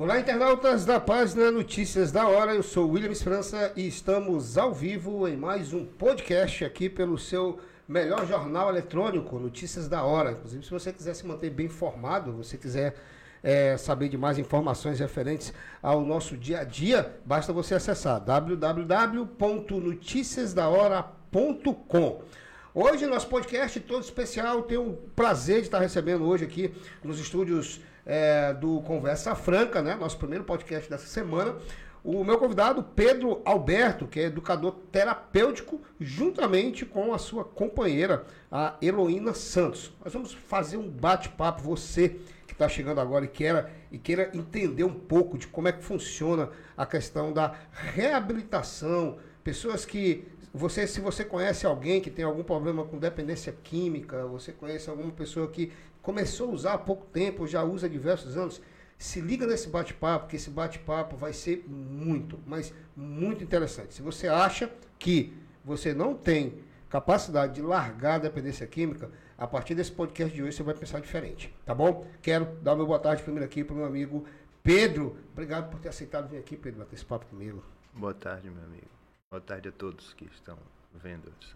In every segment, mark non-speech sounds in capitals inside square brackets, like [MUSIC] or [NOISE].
Olá, internautas da página Notícias da Hora. Eu sou William Esperança e estamos ao vivo em mais um podcast aqui pelo seu melhor jornal eletrônico, Notícias da Hora. Inclusive, se você quiser se manter bem informado, você quiser é, saber de mais informações referentes ao nosso dia a dia, basta você acessar www.noticiasdahora.com. Hoje, nosso podcast todo especial, tenho o prazer de estar recebendo hoje aqui nos estúdios é, do Conversa Franca, né? Nosso primeiro podcast dessa semana. O meu convidado, Pedro Alberto, que é educador terapêutico, juntamente com a sua companheira, a Heloína Santos. Nós vamos fazer um bate-papo, você que está chegando agora e queira, e queira entender um pouco de como é que funciona a questão da reabilitação, pessoas que você, se você conhece alguém que tem algum problema com dependência química, você conhece alguma pessoa que começou a usar há pouco tempo, já usa há diversos anos, se liga nesse bate-papo, que esse bate-papo vai ser muito, mas muito interessante. Se você acha que você não tem capacidade de largar a dependência química, a partir desse podcast de hoje você vai pensar diferente, tá bom? Quero dar uma boa tarde primeiro aqui para o meu amigo Pedro. Obrigado por ter aceitado vir aqui, Pedro, bater esse papo comigo. Boa tarde, meu amigo. Boa tarde a todos que estão vendo esse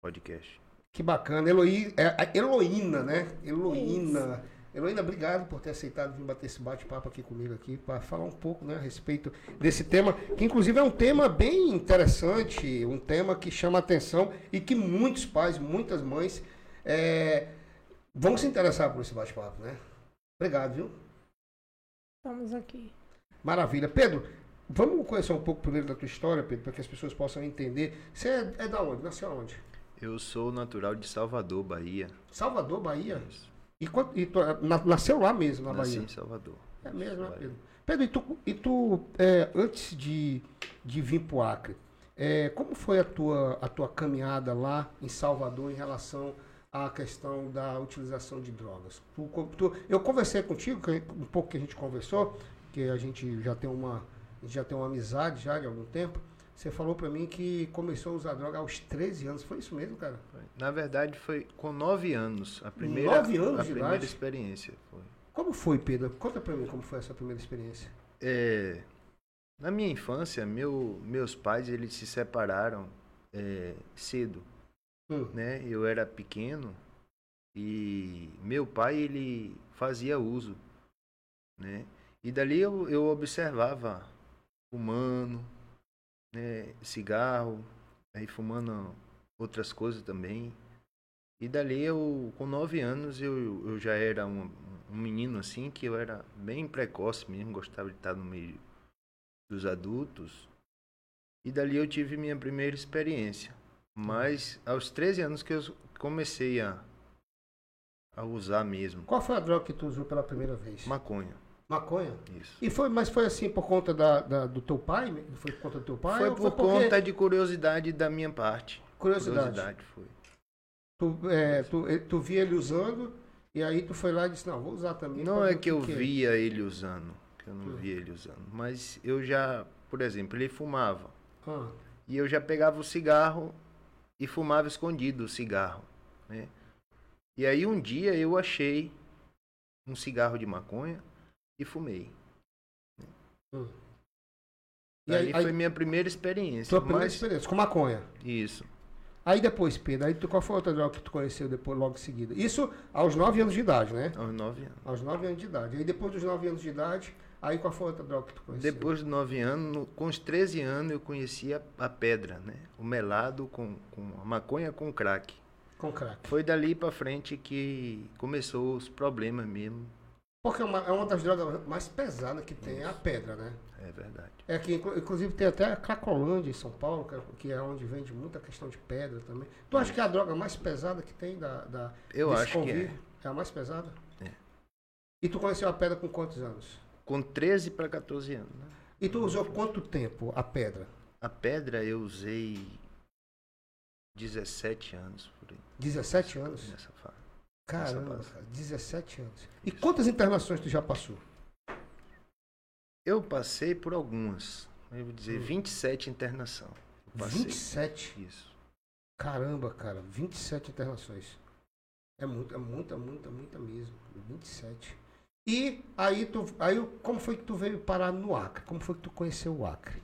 podcast. Que bacana. Eloí, é, a Heloína, né? Heloína. Heloína, obrigado por ter aceitado vir bater esse bate-papo aqui comigo aqui para falar um pouco né, a respeito desse tema, que inclusive é um tema bem interessante, um tema que chama atenção e que muitos pais, muitas mães é, vão se interessar por esse bate-papo, né? Obrigado, viu? Estamos aqui. Maravilha. Pedro, vamos conhecer um pouco primeiro da tua história, Pedro, para que as pessoas possam entender. Você é, é da onde? Nasceu onde? Eu sou natural de Salvador, Bahia. Salvador, Bahia? Isso. E, quant- e tu, na- nasceu lá mesmo, na Nasci Bahia? em Salvador. É mesmo, né. Pedro? Pedro, e tu, e tu, é, antes de, de vir para o Acre, é, como foi a tua, a tua caminhada lá em Salvador em relação à questão da utilização de drogas? Tu, tu- eu conversei contigo, um pouco que a gente conversou, que a gente já tem uma, já tem uma amizade já de algum tempo. Você falou para mim que começou a usar droga aos 13 anos. Foi isso mesmo, cara? Na verdade, foi com nove anos. A primeira, Nove anos a de primeira idade? experiência. Foi. Como foi, Pedro? Conta para mim como foi essa primeira experiência. É, na minha infância, meu, meus pais eles se separaram é, cedo. Hum. né? Eu era pequeno e meu pai ele fazia uso, né? E dali eu, eu observava fumando, né? Cigarro, aí fumando outras coisas também. E dali eu, com nove anos, eu, eu já era um, um menino assim, que eu era bem precoce mesmo, gostava de estar no meio dos adultos. E dali eu tive minha primeira experiência. Mas aos 13 anos que eu comecei a, a usar mesmo. Qual foi a droga que tu usou pela primeira vez? Maconha, Maconha? isso. E foi, mas foi assim por conta da, da- do teu pai? Foi por conta do teu pai? Foi por porque- conta de curiosidade da minha parte. Curiosidade. foi. Tu, é, tu, eh, tu via ele usando e aí tu foi lá e disse, não, vou usar também. Não é que eu é." via ele usando, que eu não Hum. via ele usando. Mas eu já, por exemplo, ele fumava. Ah, E eu já pegava o cigarro e fumava escondido o cigarro, né? E aí um dia eu achei um cigarro de maconha e fumei. hum. E aí, aí, foi minha primeira experiência. tua primeira mas- experiência com maconha. Isso. Aí depois, Pedro, aí tu, qual foi a outra droga que tu conheceu depois, logo em seguida? Isso aos 9 anos de idade, né? Aos nove anos. Aos 9 anos de idade. Aí depois dos 9 anos de idade, aí qual foi a outra droga que tu conheceu? Depois de nove anos, no- com os 13 anos, eu conhecia a pedra, né? O melado com, com a maconha com crack. Com crack. Foi dali pra frente que começou os problemas mesmo. Porque é uma, é uma das drogas mais pesadas que tem, é a pedra, né? É verdade. É que inclu- inclusive tem até a Cracolândia em São Paulo, que é- que é onde vende muita questão de pedra também. Tu acha que é a droga mais pesada que tem da, da Eu acho que é. convívio? é. a mais pesada? É. E tu conheceu a pedra com quantos anos? Com 13 para 14 anos, né? E tu usou quanto tempo a pedra? A pedra eu usei 17 anos por aí, 17 anos? nessa fase. Caramba, cara, 17 anos. E quantas internações tu já passou? Eu passei por algumas. Eu vou dizer Hum. 27 internação. Eu passei. 27? Isso. Caramba, cara, 27 internações. É muita, é muita, muita, muita mesmo. 27. E aí, tu, aí como foi que tu veio parar no Acre? Como foi que tu conheceu o Acre?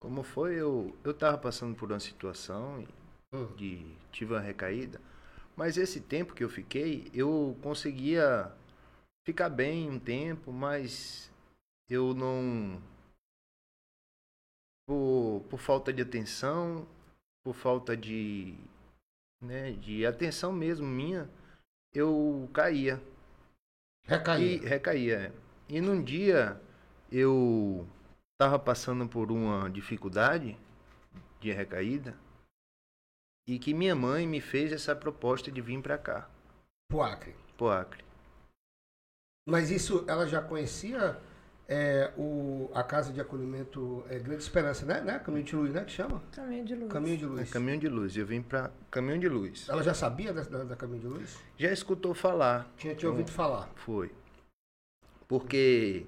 Como foi, eu eu estava passando por uma situação Hum. de tive uma recaída, mas esse tempo que eu fiquei, eu conseguia ficar bem um tempo, mas eu não por, por falta de atenção, por falta de né, de atenção mesmo minha, eu caía. E Recaí. recaía. é. E num dia eu estava passando por uma dificuldade de recaída e que minha mãe me fez essa proposta de vir para cá, Pro Acre. pro Acre. Mas isso, ela já conhecia é, o, a casa de acolhimento é, Grande Esperança, né? né? Caminho de Luz, né? Que chama? Caminho de luz. Caminho de É Luz. Caminho de Luz. Eu vim para Caminho de Luz. Ela já sabia da, da, da Caminho de Luz? Já escutou falar? Tinha te ouvido falar. Foi. Porque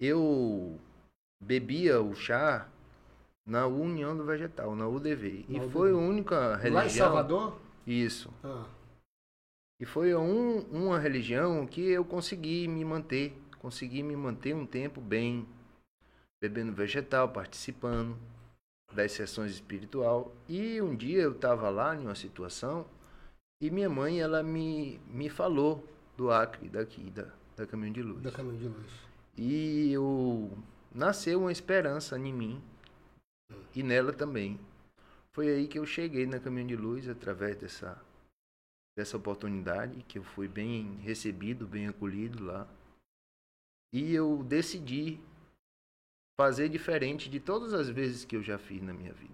eu bebia o chá na União do Vegetal, na UDV. Na e UDV. foi a única religião. Lá em Salvador? Isso. Ah, E foi um, uma religião que eu consegui me manter, consegui me manter um tempo bem, bebendo vegetal, participando das sessões espiritual. E um dia eu estava lá em uma situação e minha mãe ela me, me falou do Acre, daqui, da, da Caminho de Luz. da Caminho de Luz. E eu nasceu uma esperança em mim e nela também. Foi aí que eu cheguei na Caminho de Luz através dessa dessa oportunidade que eu fui bem recebido, bem acolhido lá. E eu decidi fazer diferente de todas as vezes que eu já fiz na minha vida.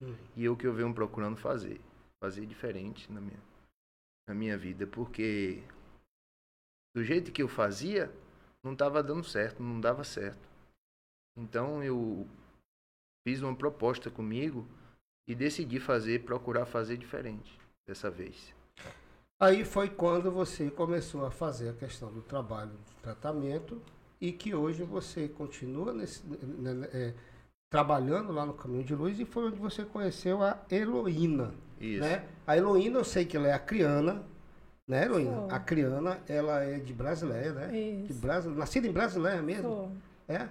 Hum. E é o que eu venho procurando fazer, fazer diferente na minha na minha vida, porque do jeito que eu fazia, não estava dando certo, não dava certo. Então eu fiz uma proposta comigo e decidi fazer, procurar fazer diferente dessa vez. Aí foi quando você começou a fazer a questão do trabalho de tratamento e que hoje você continua nesse, é, trabalhando lá no Caminho de Luz e foi onde você conheceu a Heloína. Isso. Né? A Heloína, eu sei que ela é acriana, né, Heloína? Sou. A acriana, ela é de Brasileia, né? De Isso. Brasile... Nascida em Brasileia mesmo? Sou. É?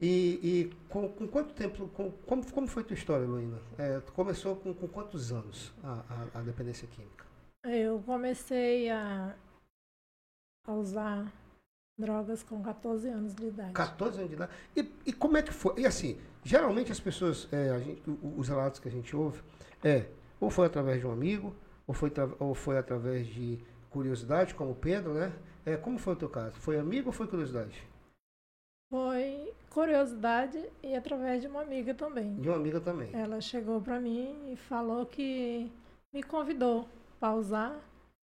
E, e com, com quanto tempo, com- como, como foi tua história, Heloína? É, tu começou com, com quantos anos a, a, a dependência química? Eu comecei a, a usar drogas com 14 anos de idade. 14 anos de idade. E, e como é que foi? E assim, geralmente as pessoas, é, a gente, os relatos que a gente ouve, é, ou foi através de um amigo, ou foi, ou foi através de curiosidade, como o Pedro, né? É, como foi o teu caso? Foi amigo ou foi curiosidade? Foi curiosidade e através de uma amiga também. De uma amiga também. Ela chegou pra mim e falou que me convidou para usar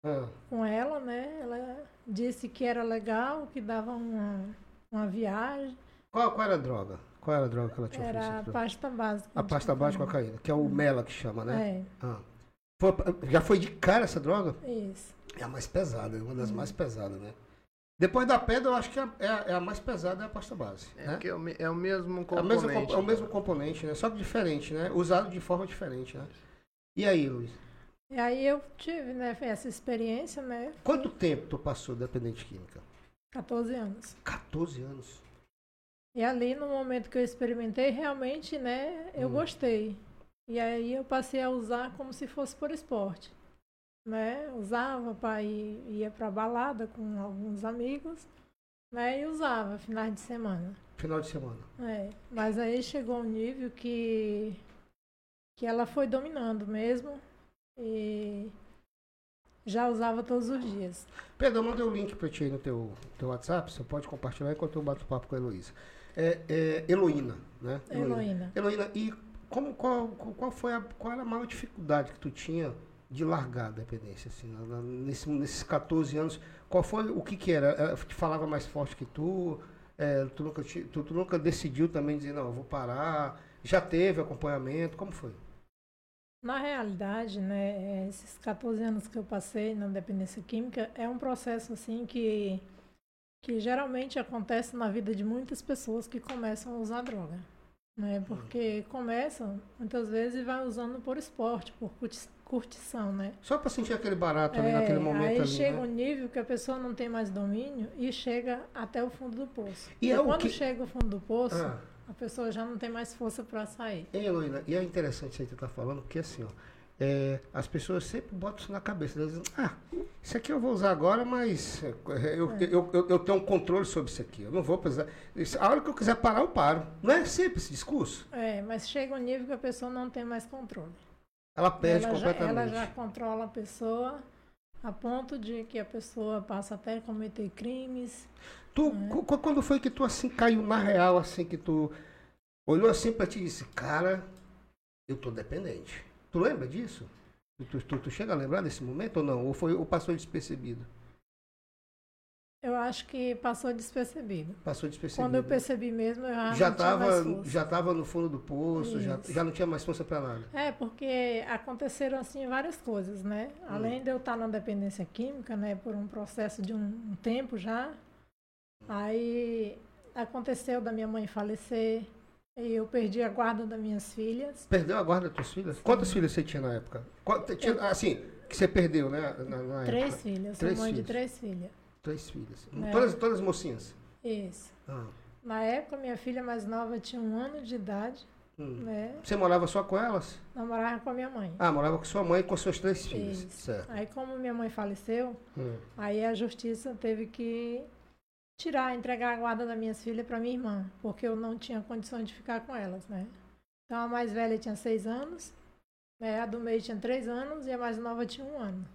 Ah, com ela, né? Ela disse que era legal, que dava uma, uma viagem. qual, qual era a droga? Qual era a droga que ela tinha Era a pasta básica. A pasta básica com cocaína, que é o Mela que chama, né? É, Ah. Foi- já foi de cara essa droga? isso. É a mais pesada, é uma Uhum. das mais pesadas, né? Depois da pedra, eu acho que é, é a- é a mais pesada é a pasta base. É, né? porque é o, me- é o mesmo É o componente. mesmo, comp- é o mesmo componente, né? Só que diferente, né? Usado de forma diferente, né? E aí, Luiz? E aí eu tive, né, essa experiência, né? Quanto tempo tu passou dependente química? 14 anos. 14 anos. E ali, no momento que eu experimentei, realmente, né, eu Hum. gostei. E aí eu passei a usar como se fosse por esporte. Né? Usava para ir ia para balada com alguns amigos, né? E usava finais de semana. Final de semana. É, mas aí chegou um nível que que ela foi dominando mesmo e já usava todos os dias. Pedro, eu mandei o link pra ti aí no teu, teu WhatsApp. Você pode compartilhar enquanto eu bato papo com a Heloísa. É, é Heloína, né? Heloína. Heloína, e como, qual, qual foi a, qual era a maior dificuldade que tu tinha de largar a dependência? Assim, nesse- nesses 14 anos, qual foi o que que era? Ela te falava mais forte que tu? É, tu, nunca, te- tu, tu nunca decidiu também dizer, não, eu vou parar? Já teve acompanhamento? Como foi? Na realidade, né, esses 14 anos que eu passei na dependência química é um processo assim que que geralmente acontece na vida de muitas pessoas que começam a usar droga, Né? Porque começam, muitas vezes, e vai usando por esporte, por curtição, né? Só para sentir aquele barato ali É, naquele momento aí ali, chega né? um nível que a pessoa não tem mais domínio e chega até o fundo do poço. E é o quando que- chega o fundo do poço, Ah. a pessoa já não tem mais força para sair. Hein, Heloína? E é interessante isso aí que você tá falando, porque assim, ó, é, as pessoas sempre botam isso na cabeça. Elas dizem, ah, isso aqui eu vou usar agora, mas é, eu, eu, eu, eu tenho um controle sobre isso aqui. Eu não vou precisar. Isso, a hora que eu quiser parar, eu paro. Não é sempre esse discurso? É, mas chega um nível que a pessoa não tem mais controle. Ela perde ela, já, completamente. ela já controla a pessoa a ponto de que a pessoa passa até a cometer crimes. Tu, cu- quando foi que tu assim caiu na real, assim, que tu olhou assim pra ti e disse, cara, eu tô dependente. Tu lembra disso? Tu, tu- tu chega a lembrar desse momento ou não? Ou, foi, ou passou despercebido? Eu acho que passou despercebido. Passou despercebido. Quando eu percebi mesmo, eu já, já estava já tava no fundo do poço, já, Isso. já não tinha mais força para nada. É, porque aconteceram assim várias coisas, né? Hum. Além de eu estar na dependência química, né, por um processo de um, um tempo já, aí aconteceu da minha mãe falecer, e eu perdi a guarda das minhas filhas. Perdeu a guarda das tuas filhas? Quantas filhas você tinha na época? Quant- tinha- assim, que você perdeu, né? Na, na Três época. filhas, Três sou mãe filhos. de três filhas. Três filhas. É. Todas, todas mocinhas. Isso. Ah, Na época, minha filha mais nova tinha um ano de idade, hum. né? Você morava só com elas? Namorava com a minha mãe. Ah, morava com sua mãe e com suas três filhas. Isso. Certo. Aí, como minha mãe faleceu, Hum. Aí a justiça teve que tirar, entregar a guarda das minhas filhas para minha irmã, porque eu não tinha condições de ficar com elas, né? Então a mais velha tinha seis anos, né? a do meio tinha três anos e a mais nova tinha um ano.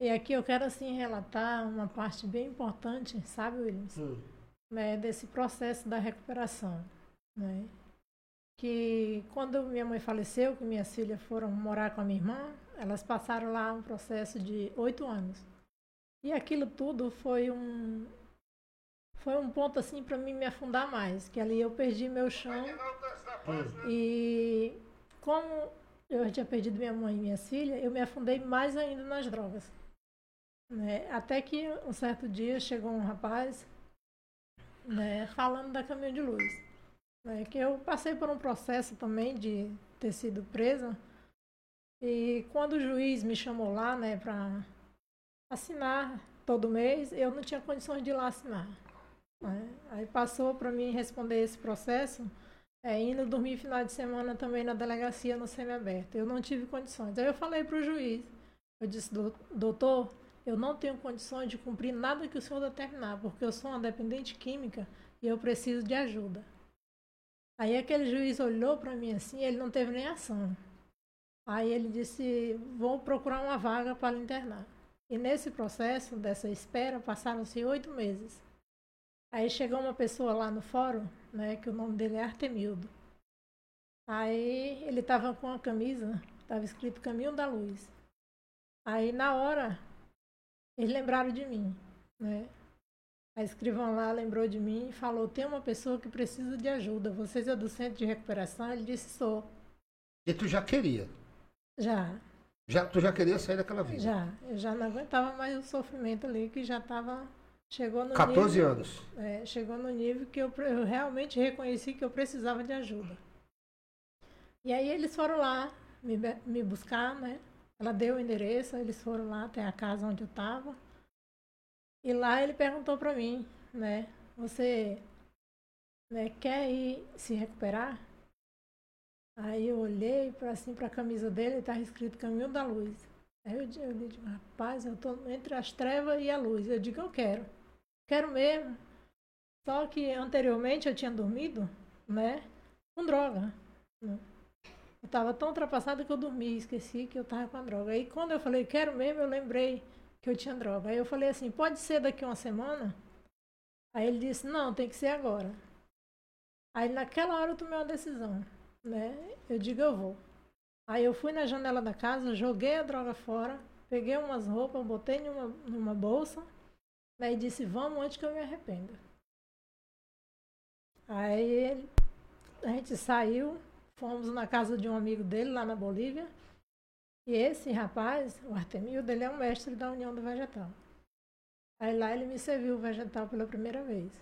E aqui eu quero assim relatar uma parte bem importante, sabe, Williams? Hum. né, desse processo da recuperação, né? Que quando minha mãe faleceu, que minhas filhas foram morar com a minha irmã, elas passaram lá um processo de oito anos. E aquilo tudo foi um foi um ponto assim para mim me afundar mais, que ali eu perdi meu chão Hum. e como eu tinha perdido minha mãe e minhas filhas, eu me afundei mais ainda nas drogas. Né? Até que um certo dia chegou um rapaz né, falando da Caminho de Luz. Né, que eu passei por um processo também de ter sido presa. E quando o juiz me chamou lá né, para assinar todo mês, eu não tinha condições de ir lá assinar. né. Aí passou para mim responder esse processo, é, indo dormir final de semana também na delegacia no semiaberto. Eu não tive condições. Aí eu falei para o juiz, eu disse, "Dou- doutor, eu não tenho condições de cumprir nada que o senhor determinar, porque eu sou uma dependente química e eu preciso de ajuda. Aí aquele juiz olhou para mim assim, ele não teve nem ação. Aí ele disse, vou procurar uma vaga para internar. E nesse processo, dessa espera, passaram-se oito meses. Aí chegou uma pessoa lá no fórum, né, que o nome dele é Artemildo. Aí ele estava com uma camisa, estava escrito Caminho da Luz. Aí na hora, eles lembraram de mim, né? A escrivã lá lembrou de mim e falou, tem uma pessoa que precisa de ajuda. Vocês é do centro de recuperação? Ele disse, sou. E tu já queria. Já, Já, tu já queria sair daquela vida. já. Eu já não aguentava mais o sofrimento ali, que já estava... Chegou no 14 nível, anos. É, chegou no nível que eu, eu realmente reconheci que eu precisava de ajuda. E aí eles foram lá me, me buscar, né? Ela deu o endereço, eles foram lá até a casa onde eu estava. E lá ele perguntou para mim, né? Você né, quer ir se recuperar? Aí eu olhei para assim para a camisa dele, estava escrito Caminho da Luz. Aí eu, eu digo, rapaz, eu estou entre as trevas e a luz. Eu digo, eu quero. Quero mesmo. Só que anteriormente eu tinha dormido, né? Com droga. Eu estava tão ultrapassada que eu dormi, esqueci que eu estava com a droga. Aí quando eu falei, quero mesmo, eu lembrei que eu tinha droga. Aí eu falei assim, pode ser daqui uma semana? Aí ele disse, não, tem que ser agora. Aí naquela hora eu tomei uma decisão, né? Eu digo, eu vou. Aí eu fui na janela da casa, joguei a droga fora, peguei umas roupas, botei numa, numa bolsa, né, e disse, vamos antes que eu me arrependa. Aí ele- a gente saiu, fomos na casa de um amigo dele lá na Bolívia. E esse rapaz, o Artemildo, ele é um mestre da União do Vegetal. Aí lá ele me serviu o vegetal pela primeira vez.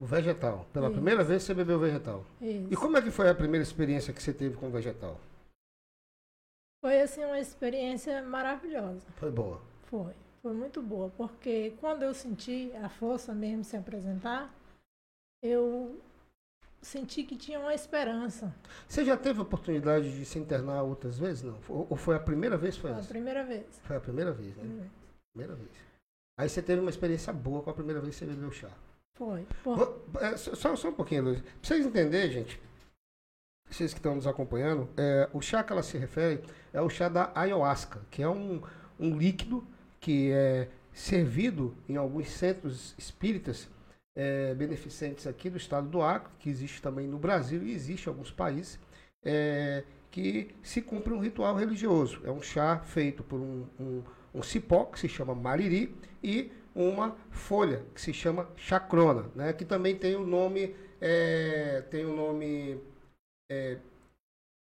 O vegetal. Pela Isso. primeira vez você bebeu vegetal. Isso. E como é que foi a primeira experiência que você teve com o vegetal? Foi assim uma experiência maravilhosa. Foi boa. Foi. Foi muito boa, porque quando eu senti a força mesmo se apresentar, eu senti que tinha uma esperança. Você já teve a oportunidade de se internar outras vezes? Não? Ou foi a primeira vez? Foi Foi a primeira vez. Foi a primeira vez, né? Primeira vez. Aí você teve uma experiência boa com a primeira vez que você bebeu chá. Foi. Por- é, só- só, só um pouquinho, Luiz. Pra vocês entenderem, gente, vocês que estão nos acompanhando, é, o chá que ela se refere é o chá da ayahuasca, que é um, um líquido que é servido em alguns centros espíritas é, beneficentes aqui do estado do Acre, que existe também no Brasil e existe em alguns países, é, que se cumpre um ritual religioso. É um chá feito por um, um, um cipó, que se chama mariri, e uma folha, que se chama chacrona, né? que também tem o nome, é, tem o nome é,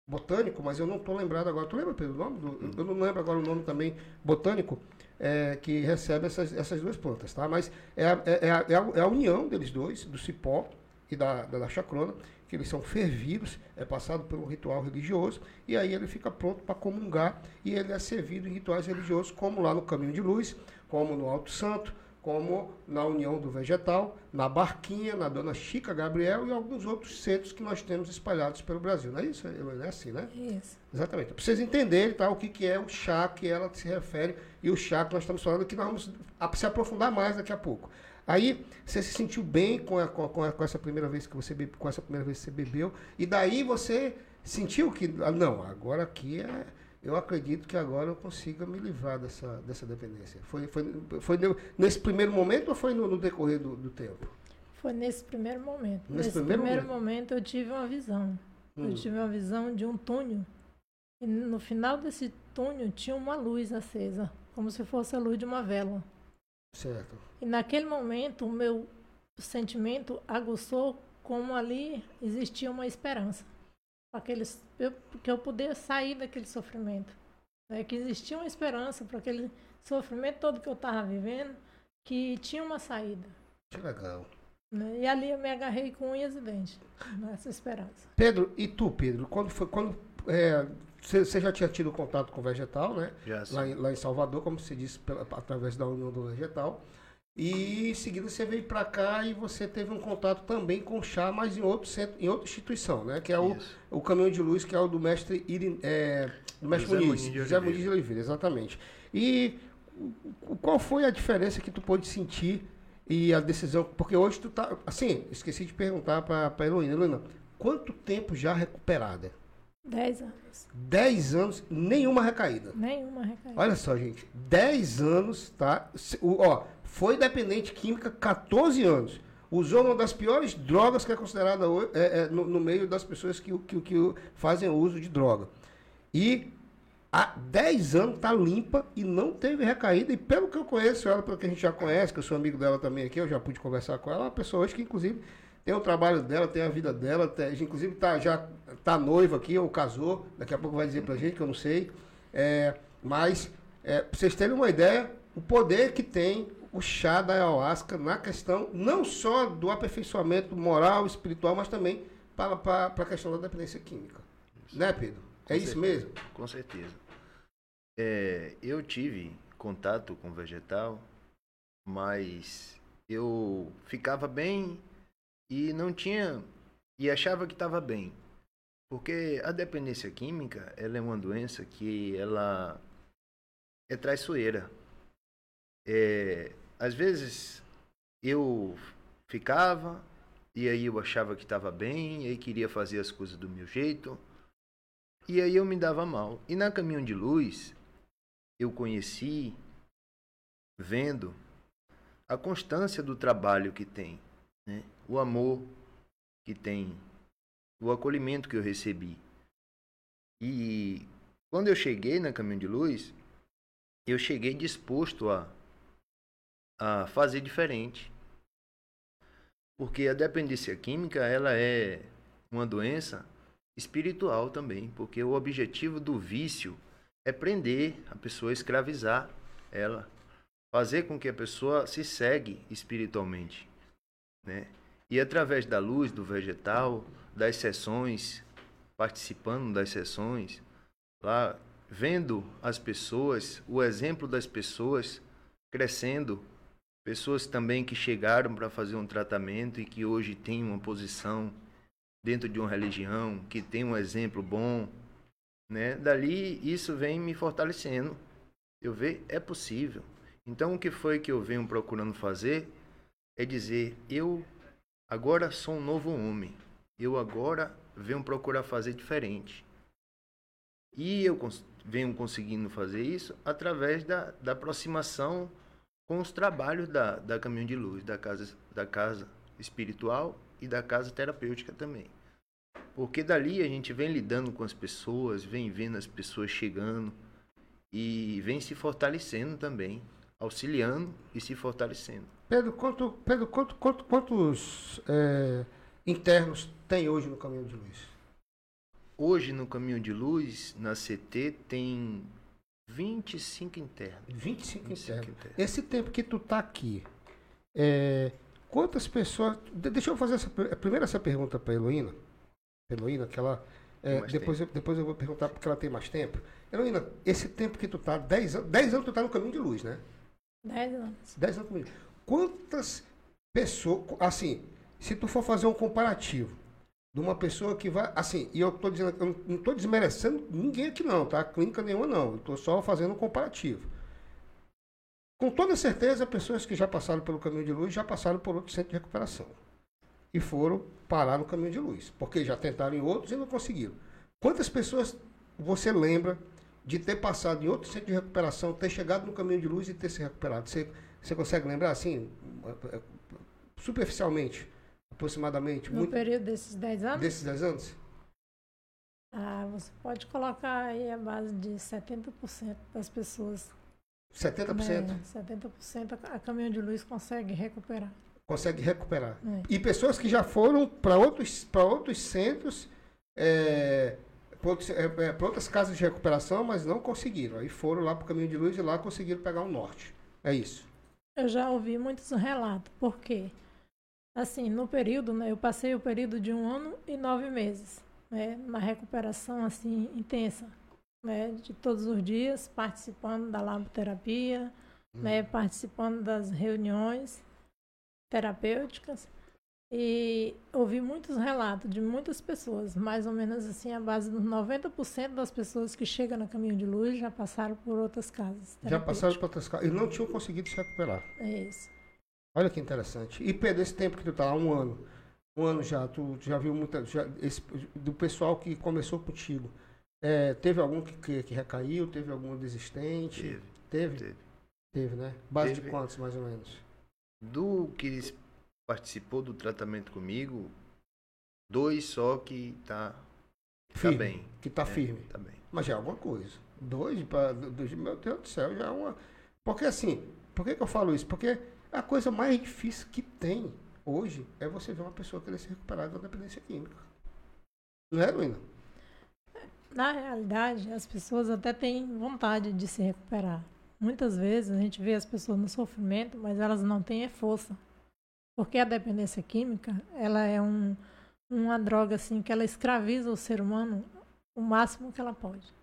botânico, mas eu não estou lembrado agora. Tu lembra, Pedro, o nome? Do, eu não lembro agora o nome também botânico é, que recebe essas, essas duas plantas, tá? Mas é a, é, é a, é a- é a união deles dois, do cipó e da, da, da chacrona, que eles são fervidos, é passado por um ritual religioso, e aí ele fica pronto para comungar, e ele é servido em rituais religiosos, como lá no Caminho de Luz, como no Alto Santo, como na União do Vegetal, na Barquinha, na Dona Chica Gabriel e alguns outros centros que nós temos espalhados pelo Brasil. Não é isso, Heloísa? É assim, né? Isso. Exatamente. Para vocês entenderem tá, o que, que é o chá que ela se refere e o chá que nós estamos falando, que nós vamos se aprofundar mais daqui a pouco. Aí você se sentiu bem com, a- com, a- com a- com essa primeira vez que você bebe, com essa primeira vez que você bebeu e daí você sentiu que ah, não agora aqui é eu acredito que agora eu consiga me livrar dessa, dessa dependência. Foi, foi, foi ne- nesse primeiro momento ou foi no, no decorrer do, do tempo? Foi nesse primeiro momento. Nesse Nesse, primeiro primeiro, momento. eu tive uma visão. Hum. Eu tive uma visão de um túnel. E no final desse túnel tinha uma luz acesa, como se fosse a luz de uma vela. Certo. E naquele momento o meu sentimento aguçou como ali existia uma esperança. Para aqueles, eu, que eu pudesse sair daquele sofrimento. Né? Que existia uma esperança para aquele sofrimento todo que eu estava vivendo, que tinha uma saída. Que legal. né? E ali eu me agarrei com unhas e dentes nessa esperança. Pedro, e tu, Pedro, quando foi quando é, você você já tinha tido contato com o vegetal, né? Já sim. lá, em, lá em Salvador, como você disse, pela- através da União do Vegetal. E em seguida você veio para cá e você teve um contato também com o chá, mas em outro centro, em outra instituição, né? Que é o, Isso. o Caminho de Luz, que é o do mestre, Irin, é, do mestre José Muniz, Muniz de José Oliveira. Muniz de Oliveira, exatamente. E qual foi a diferença que tu pôde sentir e a decisão? Porque hoje tu tá. Assim, esqueci de perguntar para a Heloína. Heloína, quanto tempo já recuperada? Dez anos. 10 anos, nenhuma recaída. Nenhuma recaída. Olha só, gente. 10 anos, tá? Se- o- Ó, foi dependente química 14 anos. Usou uma das piores drogas que é considerada é, é, no, no meio das pessoas que, que, que fazem uso de droga. E há 10 anos tá limpa e não teve recaída. E pelo que eu conheço ela, pelo que a gente já conhece, que eu sou amigo dela também aqui, eu já pude conversar com ela, é uma pessoa hoje que inclusive tem o trabalho dela, tem a vida dela, tem- inclusive tá, já tá noiva aqui, ou casou, daqui a pouco vai dizer pra gente, que eu não sei. É, mas, é, vocês terem uma ideia, o poder que tem o chá da ayahuasca na questão não só do aperfeiçoamento moral, espiritual, mas também para, para, para a questão da dependência química. Né, Pedro? Com é isso certeza, mesmo? Com certeza. É, eu tive contato com vegetal, mas eu ficava bem e não tinha e achava que estava bem. Porque a dependência química, ela é uma doença que ela é traiçoeira. É, às vezes eu ficava e aí eu achava que estava bem, e aí queria fazer as coisas do meu jeito. E aí eu me dava mal. E na Caminhão de Luz, eu conheci, vendo, a constância do trabalho que tem, né? o amor que tem, o acolhimento que eu recebi. E quando eu cheguei na Caminhão de Luz, eu cheguei disposto a, a fazer diferente. Porque a dependência química, ela é uma doença espiritual também, porque o objetivo do vício é prender a pessoa, escravizar ela, fazer com que a pessoa se segue espiritualmente, né? E através da luz, do vegetal, das sessões, participando das sessões, lá vendo as pessoas, o exemplo das pessoas crescendo, pessoas também que chegaram para fazer um tratamento e que hoje têm uma posição dentro de uma religião, que tem um exemplo bom, né? Dali isso vem me fortalecendo. Eu vejo é possível. Então o que foi que eu venho procurando fazer é dizer eu agora sou um novo homem. Eu agora venho procurar fazer diferente. E eu venho conseguindo fazer isso através da, da aproximação com os trabalhos da, da Caminho de Luz, da casa, da casa espiritual e da casa terapêutica também. Porque dali a gente vem lidando com as pessoas, vem vendo as pessoas chegando e vem se fortalecendo também, auxiliando e se fortalecendo. Pedro, quanto, Pedro quanto, quanto, quantos é, internos tem hoje no Caminho de Luz? Hoje no Caminho de Luz, na CT, tem 25 internos. 25, 25 internos. internos. Esse tempo que tu tá aqui, é, quantas pessoas. Deixa eu fazer essa, primeiro essa pergunta para Heloína. Heloína, que ela. É, depois, eu, depois eu vou perguntar porque ela tem mais tempo. Heloína, esse tempo que tu tá, 10 anos, 10 anos tu tá no caminho de luz, né? 10 anos. 10 anos comigo. Quantas pessoas. Assim, se tu for fazer um comparativo, de uma pessoa que vai. Assim, e eu estou dizendo, eu não estou desmerecendo ninguém aqui não, tá? Clínica nenhuma não. Estou só fazendo um comparativo. Com toda certeza, pessoas que já passaram pelo caminho de luz já passaram por outro centro de recuperação. E foram parar no caminho de luz. Porque já tentaram em outros e não conseguiram. Quantas pessoas você lembra de ter passado em outro centro de recuperação, ter chegado no caminho de luz e ter se recuperado? Você, você consegue lembrar assim, superficialmente? Aproximadamente? No muito, período desses 10 anos? Desses 10 anos? Ah, você pode colocar aí a base de 70% das pessoas. 70%? Né, 70% a caminhão de luz consegue recuperar. Consegue recuperar. É. E pessoas que já foram para outros, outros centros, é, para é, é outras casas de recuperação, mas não conseguiram. Aí foram lá para o caminho de luz e lá conseguiram pegar o norte. É isso. Eu já ouvi muitos relatos. Por quê? Assim, no período, né, eu passei o período de um ano e nove meses, né, na recuperação assim intensa, né, de todos os dias, participando da laboterapia, hum. né, participando das reuniões terapêuticas e ouvi muitos relatos de muitas pessoas, mais ou menos assim, a base dos 90% das pessoas que chegam no caminho de luz já passaram por outras casas. Já passaram por outras casas e não tinham conseguido se recuperar. É isso. Olha que interessante. E Pedro, esse tempo que tu tá, um ano, um ano já, tu já viu muita, já, esse, do pessoal que começou contigo, é, teve algum que, que, que, recaiu, teve algum desistente? Teve. Teve? Teve, teve né? Base teve. de quantos, mais ou menos? Do que participou do tratamento comigo, dois só que tá, tá firme, bem. Que tá é, firme. Tá bem. Mas já é alguma coisa. Dois, pra, dois, meu Deus do céu, já é uma... Porque assim, por que, que eu falo isso? Porque a coisa mais difícil que tem hoje é você ver uma pessoa querer se recuperar uma dependência química. Não é, Luína? Na realidade, as pessoas até têm vontade de se recuperar. Muitas vezes a gente vê as pessoas no sofrimento, mas elas não têm força. Porque a dependência química, ela é um, uma droga assim que ela escraviza o ser humano o máximo que ela pode.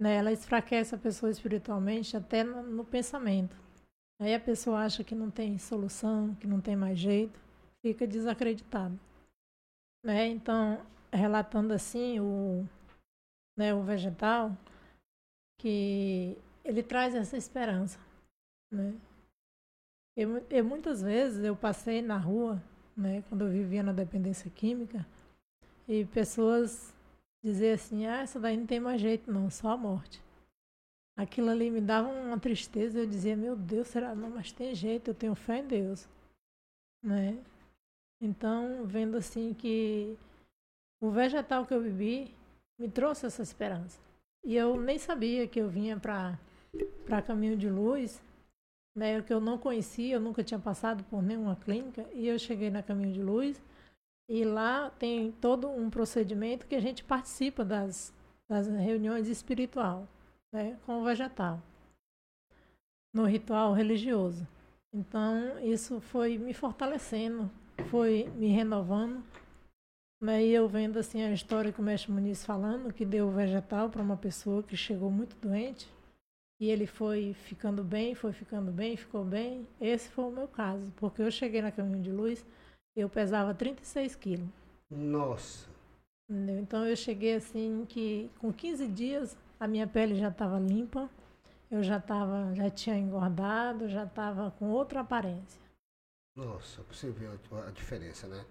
Né? Ela enfraquece a pessoa espiritualmente até no, no pensamento. Aí a pessoa acha que não tem solução, que não tem mais jeito, fica desacreditada. Né? Então, relatando assim o, né, o vegetal, que ele traz essa esperança. Né? Eu, eu, muitas vezes eu passei na rua, né, quando eu vivia na dependência química, e pessoas diziam assim, ah, essa daí não tem mais jeito não, só a morte aquilo ali me dava uma tristeza. Eu dizia, meu Deus, será? Não, mas tem jeito, eu tenho fé em Deus. Né? Então, vendo assim que o vegetal que eu bebi me trouxe essa esperança. E eu nem sabia que eu vinha para Caminho de Luz, né, que eu não conhecia, eu nunca tinha passado por nenhuma clínica, e eu cheguei na Caminho de Luz, e lá tem todo um procedimento que a gente participa das, das reuniões espiritual né, com o vegetal, no ritual religioso. Então, isso foi me fortalecendo foi me renovando. Né? E eu vendo assim a história que o mestre Muniz falando, que deu vegetal para uma pessoa que chegou muito doente. E ele foi ficando bem, foi ficando bem, ficou bem. Esse foi o meu caso, porque eu cheguei na caminho de luz, eu pesava 36 quilos. Nossa. Então eu cheguei assim que com 15 dias a minha pele já estava limpa, eu já tava, já tinha engordado, já estava com outra aparência. Nossa, você vê a, a, diferença, né?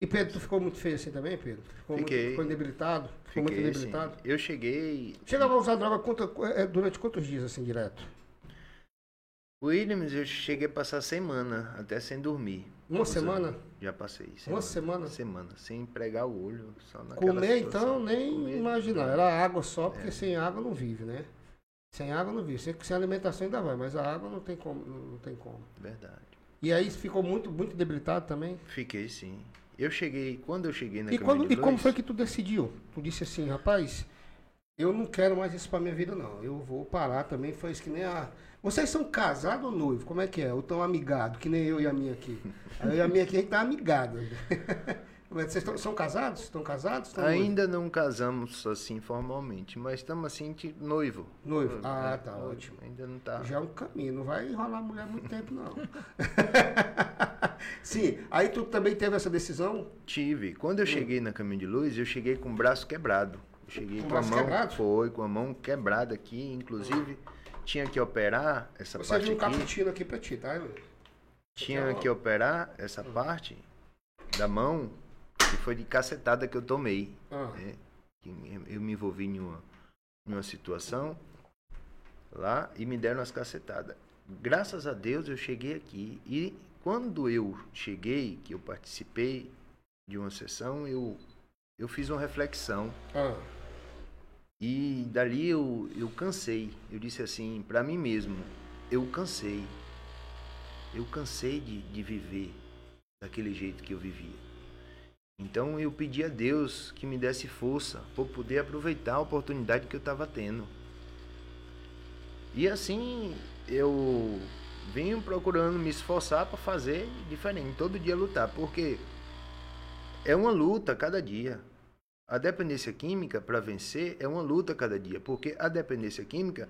E Pedro, tu ficou muito feio assim também, Pedro? Ficou Fiquei. Muito, ficou debilitado? Ficou Fiquei, muito debilitado? sim. Eu cheguei. Chegava a usar droga quanto, é, durante quantos dias, assim, direto? Williams, eu cheguei a passar semana, até sem dormir. Uma semana? Já passei. Uma semana? Semana, sem pregar o olho, só naquela Comer, situação. então, nem Comer, imaginar. Era água só, porque É. sem água não vive, né? Sem água não vive. Sem, sem alimentação ainda vai, mas a água não tem como. Não tem como. Verdade. E aí ficou muito, muito debilitado também? Fiquei sim. Eu cheguei, quando eu cheguei na E, quando, e como foi que tu decidiu? Tu disse assim, rapaz, eu não quero mais isso pra minha vida, não. Eu vou parar também. Foi isso que nem a. Vocês são casados ou noivo? Como é que é? Ou tão amigados, que nem eu e a minha aqui? Eu e a minha aqui, a gente tá amigado. [LAUGHS] Vocês tão- são casados? Estão casados? Noivos? Ainda não casamos assim formalmente, mas estamos assim, de noivo. Noivo. Ah, é, tá, noivo. ótimo. Ainda não tá. Já é um caminho, não vai enrolar a mulher muito tempo, não. [LAUGHS] Sim, aí tu também teve essa decisão? Tive. Quando eu cheguei na Caminho de Luz, eu cheguei com o braço quebrado. Eu cheguei Com com, a mão. quebrado? Foi, com a mão quebrada aqui. Inclusive, tinha que operar essa Você parte viu um cappuccino aqui pra ti, tá? Tinha que operar essa parte da mão, que foi de cacetada que eu tomei. Ah, né? Eu me envolvi em uma, em uma situação lá e me deram as cacetadas. Graças a Deus eu cheguei aqui. E quando eu cheguei, que eu participei de uma sessão, eu, eu fiz uma reflexão. ah, E dali eu, eu cansei. Eu disse assim, para mim mesmo, eu cansei. Eu cansei de, de viver daquele jeito que eu vivia. Então eu pedi a Deus que me desse força para poder aproveitar a oportunidade que eu estava tendo. E assim eu venho procurando me esforçar para fazer diferente, todo dia lutar, porque é uma luta cada dia. A dependência química, para vencer, é uma luta cada dia, porque a dependência química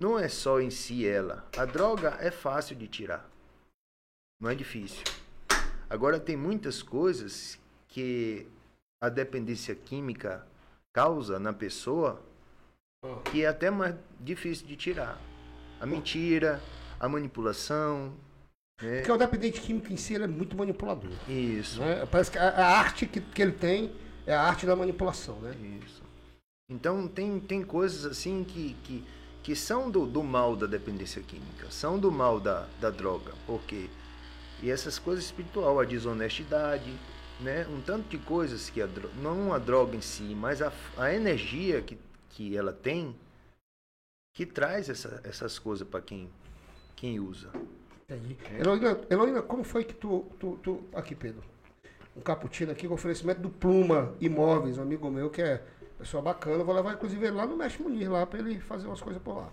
não é só em si ela. A droga é fácil de tirar, não é difícil. Agora, tem muitas coisas que a dependência química causa na pessoa ah. que é até mais difícil de tirar. A mentira, a manipulação, né? Porque o dependente químico em si ele é muito manipulador. Isso. né? Parece que a, a arte que, que ele tem é a arte da manipulação, né? Isso. Então tem, tem coisas assim que, que, que são do, do mal da dependência química, são do mal da, da droga, porque e essas coisas espiritual, a desonestidade, né? Um tanto de coisas que a dro- não a droga em si, mas a, a energia que, que ela tem que traz essa, essas coisas para quem quem usa. Entendi. Heloína, Heloína, como foi que tu, tu, tu- Aqui, Pedro. Um cappuccino aqui com oferecimento do Pluma Imóveis, um amigo meu que é pessoa bacana. Vou levar, inclusive, ele lá no Mestre Munir, lá, pra ele fazer umas coisas por lá.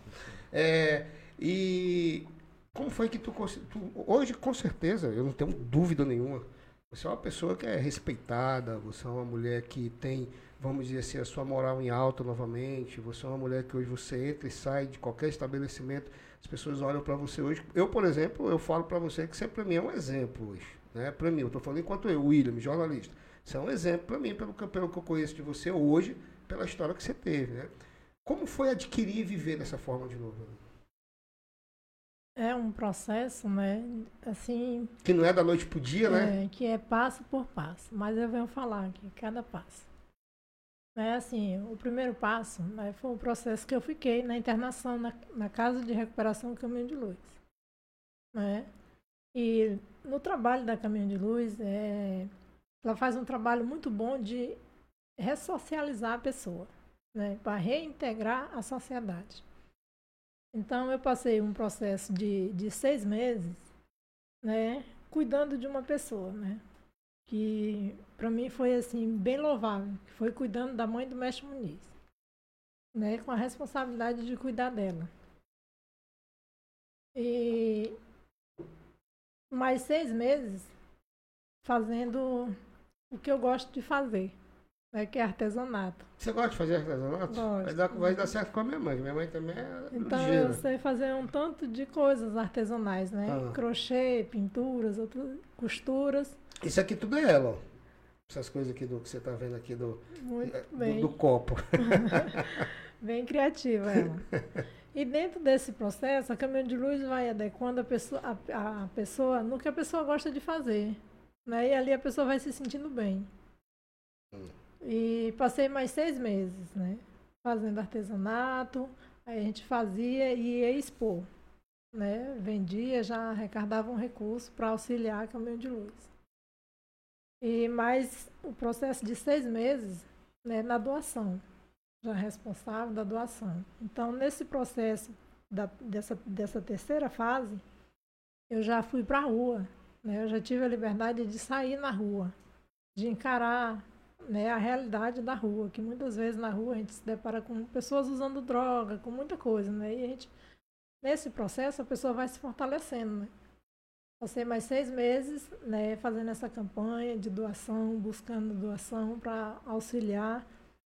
É, e como foi que tu, tu. Hoje, com certeza, eu não tenho dúvida nenhuma. Você é uma pessoa que é respeitada, você é uma mulher que tem, vamos dizer assim, a sua moral em alta novamente. Você é uma mulher que hoje você entra e sai de qualquer estabelecimento. As pessoas olham para você hoje. Eu, por exemplo, eu falo para você que você para mim é um exemplo hoje, né? Para mim, eu estou falando enquanto eu, William, jornalista. Você é um exemplo para mim pelo que, pelo que eu conheço de você hoje, pela história que você teve, né? Como foi adquirir e viver dessa forma de novo? É um processo, né? Assim, Que não é da noite pro dia, né? é, que é passo por passo. Mas eu venho falar aqui, cada passo. É assim, o primeiro passo né, foi o processo que eu fiquei na internação na, na Casa de Recuperação Caminho de Luz. Né? E no trabalho da Caminho de Luz, é, ela faz um trabalho muito bom de ressocializar a pessoa, né, para reintegrar a sociedade. Então, eu passei um processo de, de seis meses né, cuidando de uma pessoa, né? Que para mim foi assim bem louvável, que foi cuidando da mãe do mestre Muniz, né, com a responsabilidade de cuidar dela. E mais seis meses fazendo o que eu gosto de fazer, né, que é artesanato. Você gosta de fazer artesanato? Gosto. Vai dar, vai dar certo com a minha mãe. Minha mãe também é Então ligeira. eu sei fazer um tanto de coisas artesanais, né? Ah. Crochê, pinturas, outras costuras. Isso aqui tudo é ela, ó. Essas coisas aqui do que você tá vendo aqui do, Muito é, do, do copo. [LAUGHS] Bem criativa ela. [LAUGHS] E dentro desse processo, a caminho de luz vai adequando a pessoa, a, a pessoa no que a pessoa gosta de fazer. Né? E ali a pessoa vai se sentindo bem. Hum. E passei mais seis meses, né? Fazendo artesanato, aí a gente fazia e ia expor. Né? Vendia, já arrecadava um recurso para auxiliar a caminho de luz. E mais o processo de seis meses né, na doação já responsável da doação. Então, nesse processo da, dessa, dessa terceira fase, eu já fui para a rua. Né? Eu já tive a liberdade de sair na rua, de encarar né, a realidade da rua, que muitas vezes na rua a gente se depara com pessoas usando droga, com muita coisa. Né? E a gente, nesse processo, a pessoa vai se fortalecendo. Né? Passei mais seis meses né, fazendo essa campanha de doação, buscando doação para auxiliar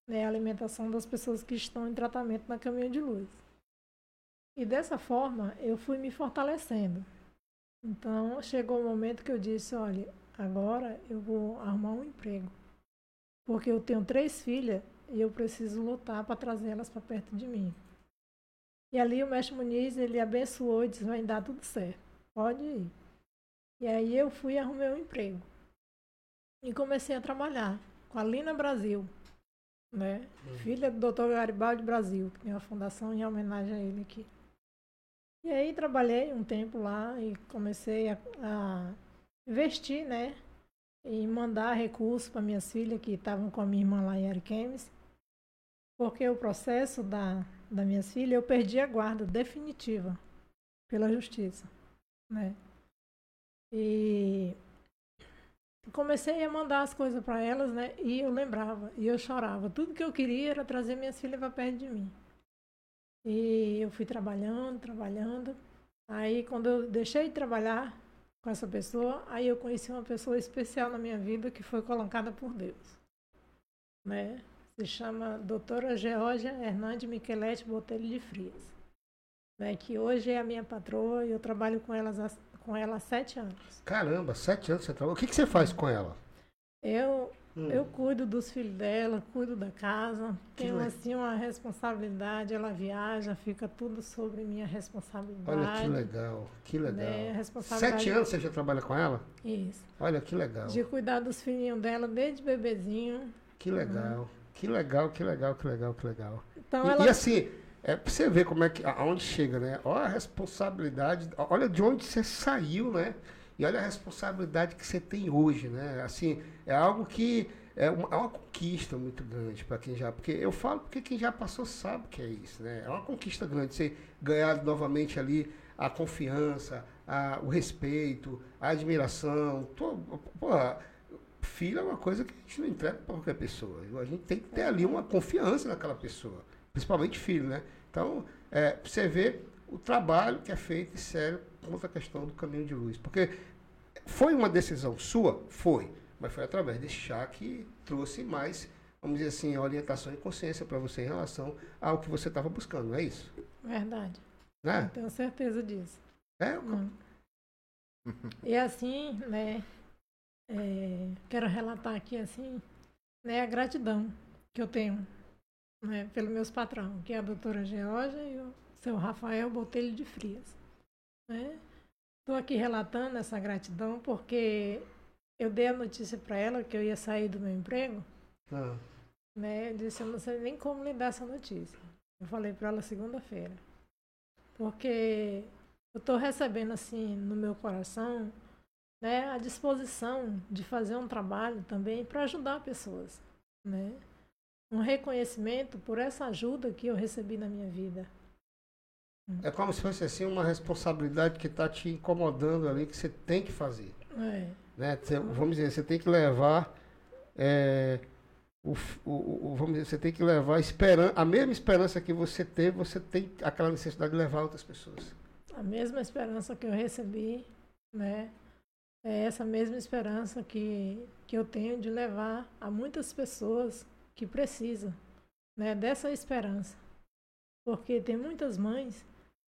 né, a alimentação das pessoas que estão em tratamento na caminho de luz. E dessa forma eu fui me fortalecendo. Então chegou o momento que eu disse, olha, agora eu vou arrumar um emprego. Porque eu tenho três filhas e eu preciso lutar para trazê-las para perto de mim. E ali o mestre Muniz, ele abençoou e disse, vai dar tudo certo, pode ir. E aí eu fui e arrumei um emprego. E comecei a trabalhar com a Lina Brasil, né? Filha do Dr. Garibaldi Brasil, que tem uma fundação em homenagem a ele aqui. E aí trabalhei um tempo lá e comecei a, a investir, né? E mandar recursos para minhas filhas que estavam com a minha irmã lá em Ariquemes. Porque o processo da, da minhas filhas, eu perdi a guarda definitiva pela justiça, né? E comecei a mandar as coisas para elas, né? E eu lembrava, e eu chorava. Tudo que eu queria era trazer minhas filhas para perto de mim. E eu fui trabalhando, trabalhando. Aí, quando eu deixei de trabalhar com essa pessoa, aí eu conheci uma pessoa especial na minha vida que foi colocada por Deus, né? Se chama Doutora Georgia Hernandes Micheletti Botelho de Frias, né? Que hoje é a minha patroa e eu trabalho com elas há- com ela há sete anos. Caramba, sete anos você trabalha. O que, que você faz com ela? Eu Hum. Eu cuido dos filhos dela, cuido da casa, tenho assim uma responsabilidade, ela viaja, fica tudo sobre minha responsabilidade. Olha que legal, que legal. Né, responsabilidade- Sete anos você já trabalha com ela? Isso. Olha que legal. De cuidar dos filhinhos dela desde bebezinho. Que legal. Que legal, que legal, que legal, que legal. Então E, ela e assim, é pra você ver como é que. aonde chega, né? Olha a responsabilidade, olha de onde você saiu, né? E olha a responsabilidade que você tem hoje, né? Assim, é algo que é uma, é uma conquista muito grande para quem já. Porque eu falo porque quem já passou sabe que é isso, né? É uma conquista grande. Você ganhar novamente ali a confiança, a, o respeito, a admiração. Tô, filho é uma coisa que a gente não entrega para qualquer pessoa. A gente tem que ter ali uma confiança naquela pessoa. Principalmente filho, né? Então, é, você ver o trabalho que é feito em sério contra a questão do caminho de luz. Porque foi uma decisão sua? Foi. Mas foi através desse chá que trouxe mais, vamos dizer assim, orientação e consciência para você em relação ao que você estava buscando, não é isso? Verdade. Né? Tenho certeza disso. É, Hum. E assim, né? é, quero relatar aqui assim, né, a gratidão que eu tenho né, pelos meus patrões, que é a doutora Georgia e o seu Rafael Botelho de Frias. Estou aqui relatando essa gratidão porque eu dei a notícia para ela que eu ia sair do meu emprego, Ah, né? Eu disse, eu não sei nem como lhe dar essa notícia. Eu falei para ela segunda-feira. Porque eu estou recebendo assim no meu coração né, a disposição de fazer um trabalho também para ajudar pessoas. Né? Um reconhecimento por essa ajuda que eu recebi na minha vida. é como se fosse assim uma responsabilidade que está te incomodando ali, que você tem que fazer. É, né? Você- vamos dizer, você tem que levar é, o, o- o- vamos dizer, você tem que levar esperan a mesma esperança que você teve, você tem aquela necessidade de levar outras pessoas. a mesma esperança que eu recebi, né? é essa mesma esperança que, que eu tenho de levar a muitas pessoas que precisam né, dessa esperança. Porque tem muitas mães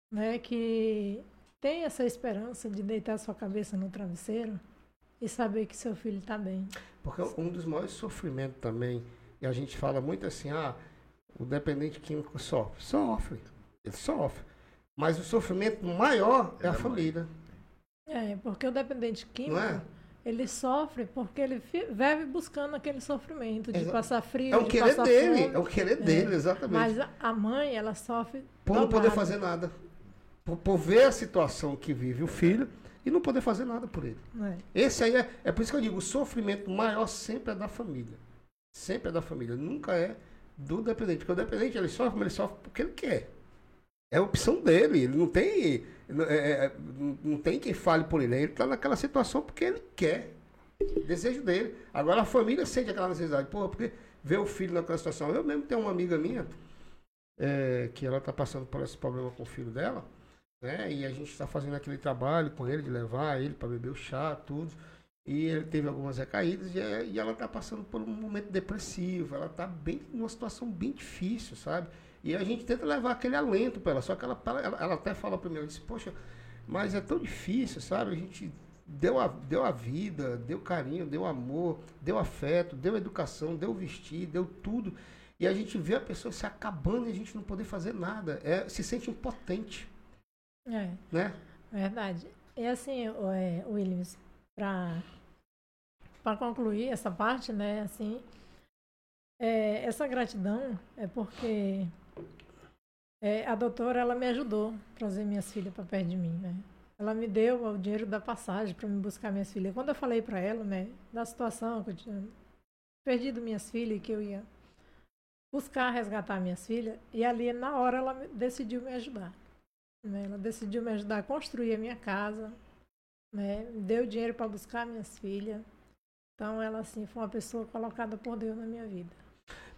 né, que têm essa esperança de deitar sua cabeça no travesseiro e saber que seu filho está bem. Porque um dos maiores sofrimentos também, e a gente fala muito assim, ah, o dependente químico sofre. Sofre, ele sofre. Mas o sofrimento maior é, é a família. É, porque o dependente químico, é? Ele sofre porque ele vive buscando aquele sofrimento de Exa passar frio, é o de querer passar dele, fome. É o querer é. dele, exatamente. Mas a mãe, ela sofre Por não poder fazer nada. Por, por, ver a situação que vive o filho e não poder fazer nada por ele. É. Esse aí é, é por isso que eu digo, o sofrimento maior sempre é da família. Sempre é da família, nunca é do dependente. Porque o dependente ele sofre, mas ele sofre porque ele quer. É a opção dele, ele não tem é, é não tem quem fale por ele. Ele está naquela situação porque ele quer. Desejo dele. Agora a família sente aquela necessidade. Pô, porque vê o filho naquela situação. Eu mesmo tenho uma amiga minha é, que ela está passando por esse problema com o filho dela. Né? E a gente está fazendo aquele trabalho com ele de levar ele para beber o chá, tudo. E ele teve algumas recaídas e, é, e ela está passando por um momento depressivo. Ela está bem numa situação bem difícil, sabe? E a gente tenta levar aquele alento para ela. Só que ela, ela, ela até fala para mim, ela disse, poxa, mas é tão difícil, sabe? A gente deu a, deu a vida, deu carinho, deu amor, deu afeto, deu educação, deu vestir, deu tudo. E a gente vê a pessoa se acabando e a gente não poder fazer nada. É, se sente impotente. É. Né? Verdade. E assim, é, Williams, para concluir essa parte, né, assim, é, essa gratidão é porque é, a doutora ela me ajudou a trazer minhas filhas para perto de mim, né? Ela me deu o dinheiro da passagem para me buscar minhas filhas. Quando eu falei para ela, né, da situação que eu tinha perdido minhas filhas e que eu ia buscar resgatar minhas filhas, e ali na hora ela decidiu me ajudar. Né? Ela decidiu me ajudar a construir a minha casa, né? Me deu dinheiro para buscar minhas filhas. Então ela assim foi uma pessoa colocada por Deus na minha vida.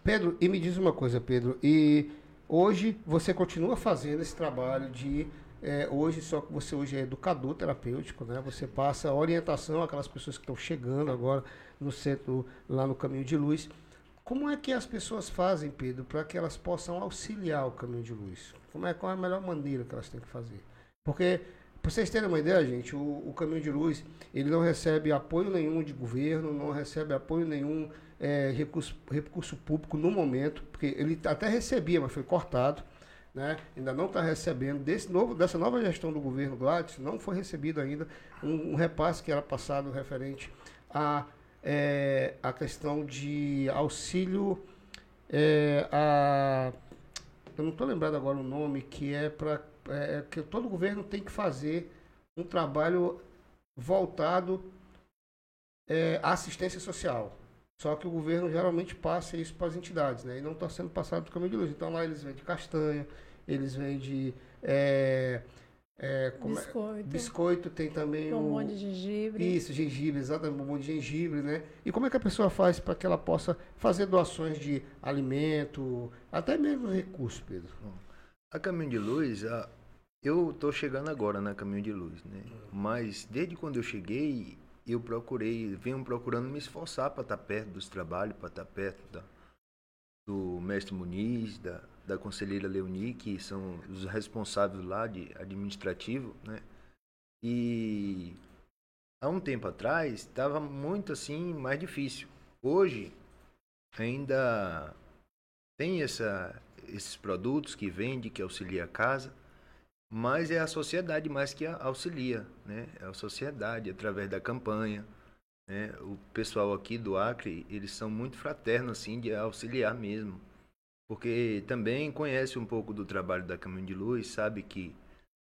Pedro, e me diz uma coisa, Pedro, e Hoje você continua fazendo esse trabalho de é, hoje só que você hoje é educador terapêutico, né? Você passa orientação àquelas pessoas que estão chegando agora no centro lá no Caminho de Luz. Como é que as pessoas fazem, Pedro, para que elas possam auxiliar o Caminho de Luz? Como é qual é a melhor maneira que elas têm que fazer? Porque para vocês terem uma ideia, gente, o, o Caminho de Luz ele não recebe apoio nenhum de governo, não recebe apoio nenhum é, recurso, recurso público no momento, porque ele até recebia, mas foi cortado. Né? Ainda não está recebendo desse novo, dessa nova gestão do governo Gladys, não foi recebido ainda um, um repasse que era passado referente a, é, a questão de auxílio é, a eu não estou lembrado agora o nome que é para é, que todo governo tem que fazer um trabalho voltado é, à assistência social só que o governo geralmente passa isso para as entidades, né? E não está sendo passado do caminho de luz. Então lá eles vendem castanha, eles vendem é, é, é, biscoito. É, biscoito, tem também bombom o... de gengibre. Isso, gengibre, exatamente, bombom de gengibre, né? E como é que a pessoa faz para que ela possa fazer doações de alimento, até mesmo recursos, Pedro? A Caminho de Luz, a... eu estou chegando agora na Caminho de Luz, né? Mas desde quando eu cheguei, eu procurei, venho procurando me esforçar para estar tá perto dos trabalhos, para estar tá perto da, do mestre Muniz, da, da conselheira Leoni, que são os responsáveis lá de administrativo, né? E há um tempo atrás estava muito assim mais difícil. Hoje ainda tem essa, esses produtos que vende, que auxilia a casa, mas é a sociedade mais que auxilia, né? É a sociedade através da campanha, né? O pessoal aqui do Acre, eles são muito fraternos assim de auxiliar mesmo, porque também conhece um pouco do trabalho da Caminho de Luz, sabe que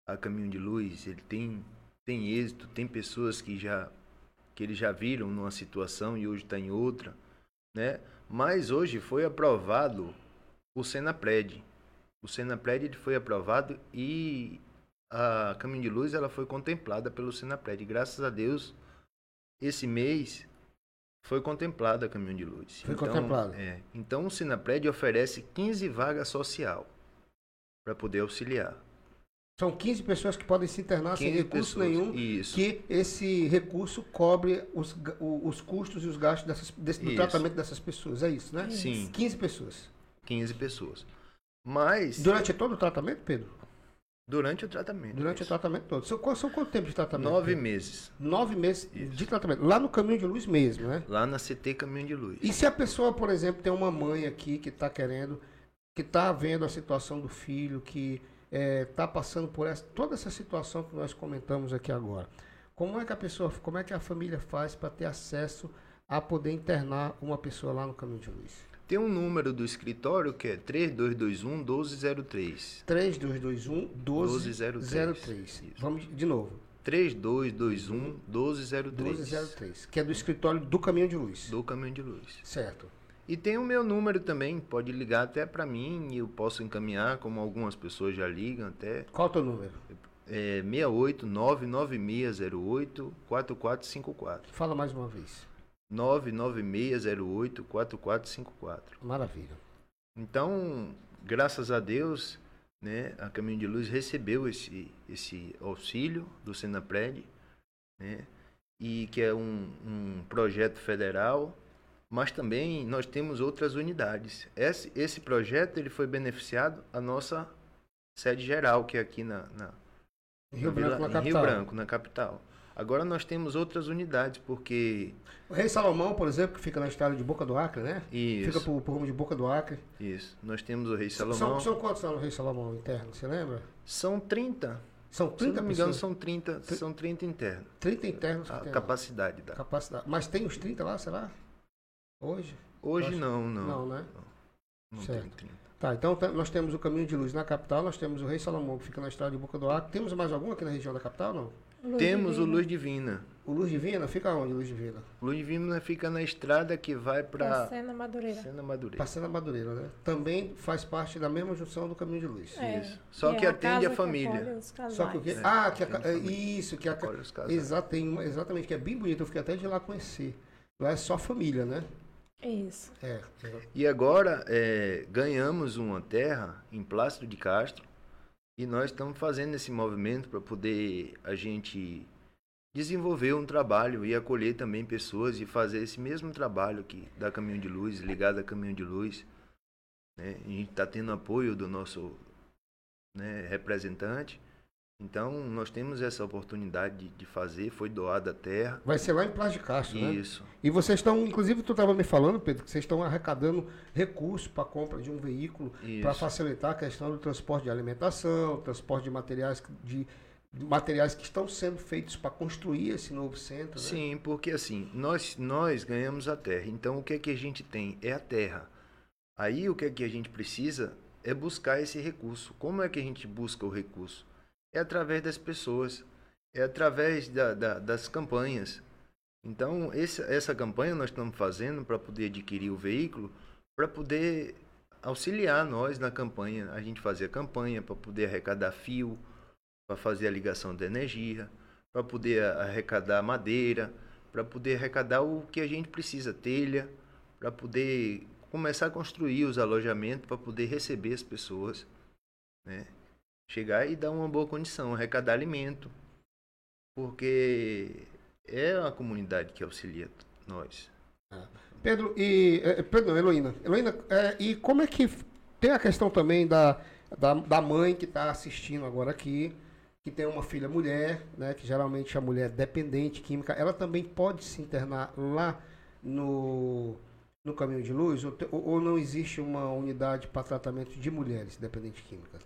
a Caminho de Luz, ele tem tem êxito, tem pessoas que já que eles já viram numa situação e hoje está em outra, né? Mas hoje foi aprovado o Senapred, o Senapred foi aprovado e a Caminho de Luz ela foi contemplada pelo Senapred. Graças a Deus, esse mês foi contemplada a Caminho de Luz. Foi então, contemplada. É, então o Senapred oferece 15 vagas social para poder auxiliar. São 15 pessoas que podem se internar sem 15 recurso pessoas, nenhum, isso. que esse recurso cobre os, os custos e os gastos dessas, desse- do Isso. tratamento dessas pessoas. É isso, né? Sim, 15 pessoas. 15 pessoas. Mas Durante todo o tratamento, Pedro? durante o tratamento. Durante o isso. tratamento todo. São, qual- são quanto tempo de tratamento? Nove Pedro? meses. Nove meses Isso. de tratamento. Lá no caminho de luz mesmo, né? Lá na CT Caminho de Luz. E se a pessoa, por exemplo, tem uma mãe aqui que está querendo, que está vendo a situação do filho, que está passando por essa, toda essa situação que nós comentamos aqui agora, como é que a pessoa, como é que a família faz para ter acesso a poder internar uma pessoa lá no caminho de luz? Tem um número do escritório que é 3221 1203. 3221 1203. 1203. Isso. Vamos de novo. 3221 1203. 1203, que é do escritório do caminho de luz. Do Caminho de Luz. Certo. E tem o meu número também, pode ligar até para mim e eu posso encaminhar, como algumas pessoas já ligam até. Qual é o teu número? É 68 99608 4454. Fala mais uma vez. 99608 4454. Maravilha. Então, graças a Deus, né, a Caminho de Luz recebeu esse, esse auxílio do Senapred, né, e que é um, um projeto federal, mas também nós temos outras unidades. Esse, esse projeto ele foi beneficiado a nossa sede geral, que é aqui na, na, Rio na Vila- Branco, na em capital. Rio Branco, na capital. Agora nós temos outras unidades, porque O Rei Salomão, por exemplo, que fica na estrada de Boca do Acre, né? isso, Fica por, por rumo de Boca do Acre. isso. Nós temos o Rei São, Salomão. são quantos lá no Rei Salomão interno, você lembra? São 30 São Se eu 30 não me engano, são 30, são 30 internos. 30 internos A capacidade da. capacidade. Mas tem os 30 lá, será? Hoje? Hoje não, não. Não, né? Não Certo. tem 30. Tá, então nós temos o Caminho de Luz na capital, nós temos o Rei Salomão, que fica na estrada de Boca do Acre. Temos mais algum aqui na região da capital, não? Luz Temos o divina. Luz Divina. O Luz Divina fica onde, Luz Divina? Luz Divina fica na estrada que vai para Madureira. Sena Madureira. Passando a Madureira, né? Também faz parte da mesma junção do Caminho de Luz. É, Isso. Só e que é atende a que família. casais. Só que o quê? É, ah, que a, é, família. isso, que a, ca- Acolhe os casais. Exato, tem uma- exatamente, que é bem bonito. Eu fiquei até de lá conhecer. Lá é só família, né? Isso. É. é. E agora é, ganhamos uma terra em Plácido de Castro e nós estamos fazendo esse movimento para poder a gente desenvolver um trabalho e acolher também pessoas e fazer esse mesmo trabalho aqui da Caminho de Luz, ligado a Caminho de Luz. né? A gente está tendo apoio do nosso né, representante. Então, nós temos essa oportunidade de, de fazer, foi doada a terra. Vai ser lá em Plácio de Castro, né? Isso. E vocês estão, inclusive tu estava me falando, Pedro, que vocês estão arrecadando recursos para a compra de um veículo para facilitar a questão do transporte de alimentação, transporte de materiais que- de, de materiais que estão sendo feitos para construir esse novo centro. né? Sim, porque assim, nós, nós ganhamos a terra. Então, o que é que a gente tem? É a terra. Aí, o que é que a gente precisa é buscar esse recurso. Como é que a gente busca o recurso? É através das pessoas, é através da, da- das campanhas. Então, esse, essa campanha nós estamos fazendo para poder adquirir o veículo, para poder auxiliar nós na campanha. A gente fazer a campanha para poder arrecadar fio, para fazer a ligação da energia, para poder arrecadar madeira, para poder arrecadar o que a gente precisa, telha, para poder começar a construir os alojamentos, para poder receber as pessoas, né? Chegar e dar uma boa condição, arrecadar alimento, porque é a comunidade que auxilia nós. Pedro e. eh, Pedro, não, Heloína. Heloína, eh, e como é que. Tem a questão também da, da, da mãe que está assistindo agora aqui, que tem uma filha mulher, né? Que geralmente a mulher é dependente química, ela também pode se internar lá no, no caminho de luz? Ou- ou não existe uma unidade para tratamento de mulheres dependentes químicas?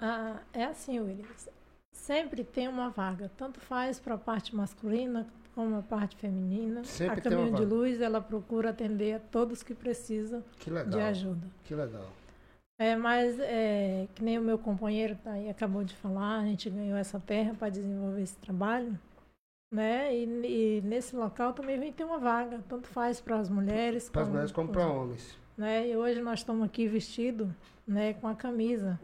Ah, é assim, Williams. Sempre tem uma vaga. Tanto faz para a parte masculina como a parte feminina. Sempre a tem uma Caminho de. Luz, ela procura atender a todos que precisam Que de ajuda. Que legal. É, mas é, que nem o meu companheiro tá aí, acabou de falar, a gente ganhou essa terra para desenvolver esse trabalho, né? E, e nesse local também vem ter uma vaga, tanto faz para as mulheres Para as mulheres como para homens. né? E hoje nós estamos aqui vestidos, né, com a camisa,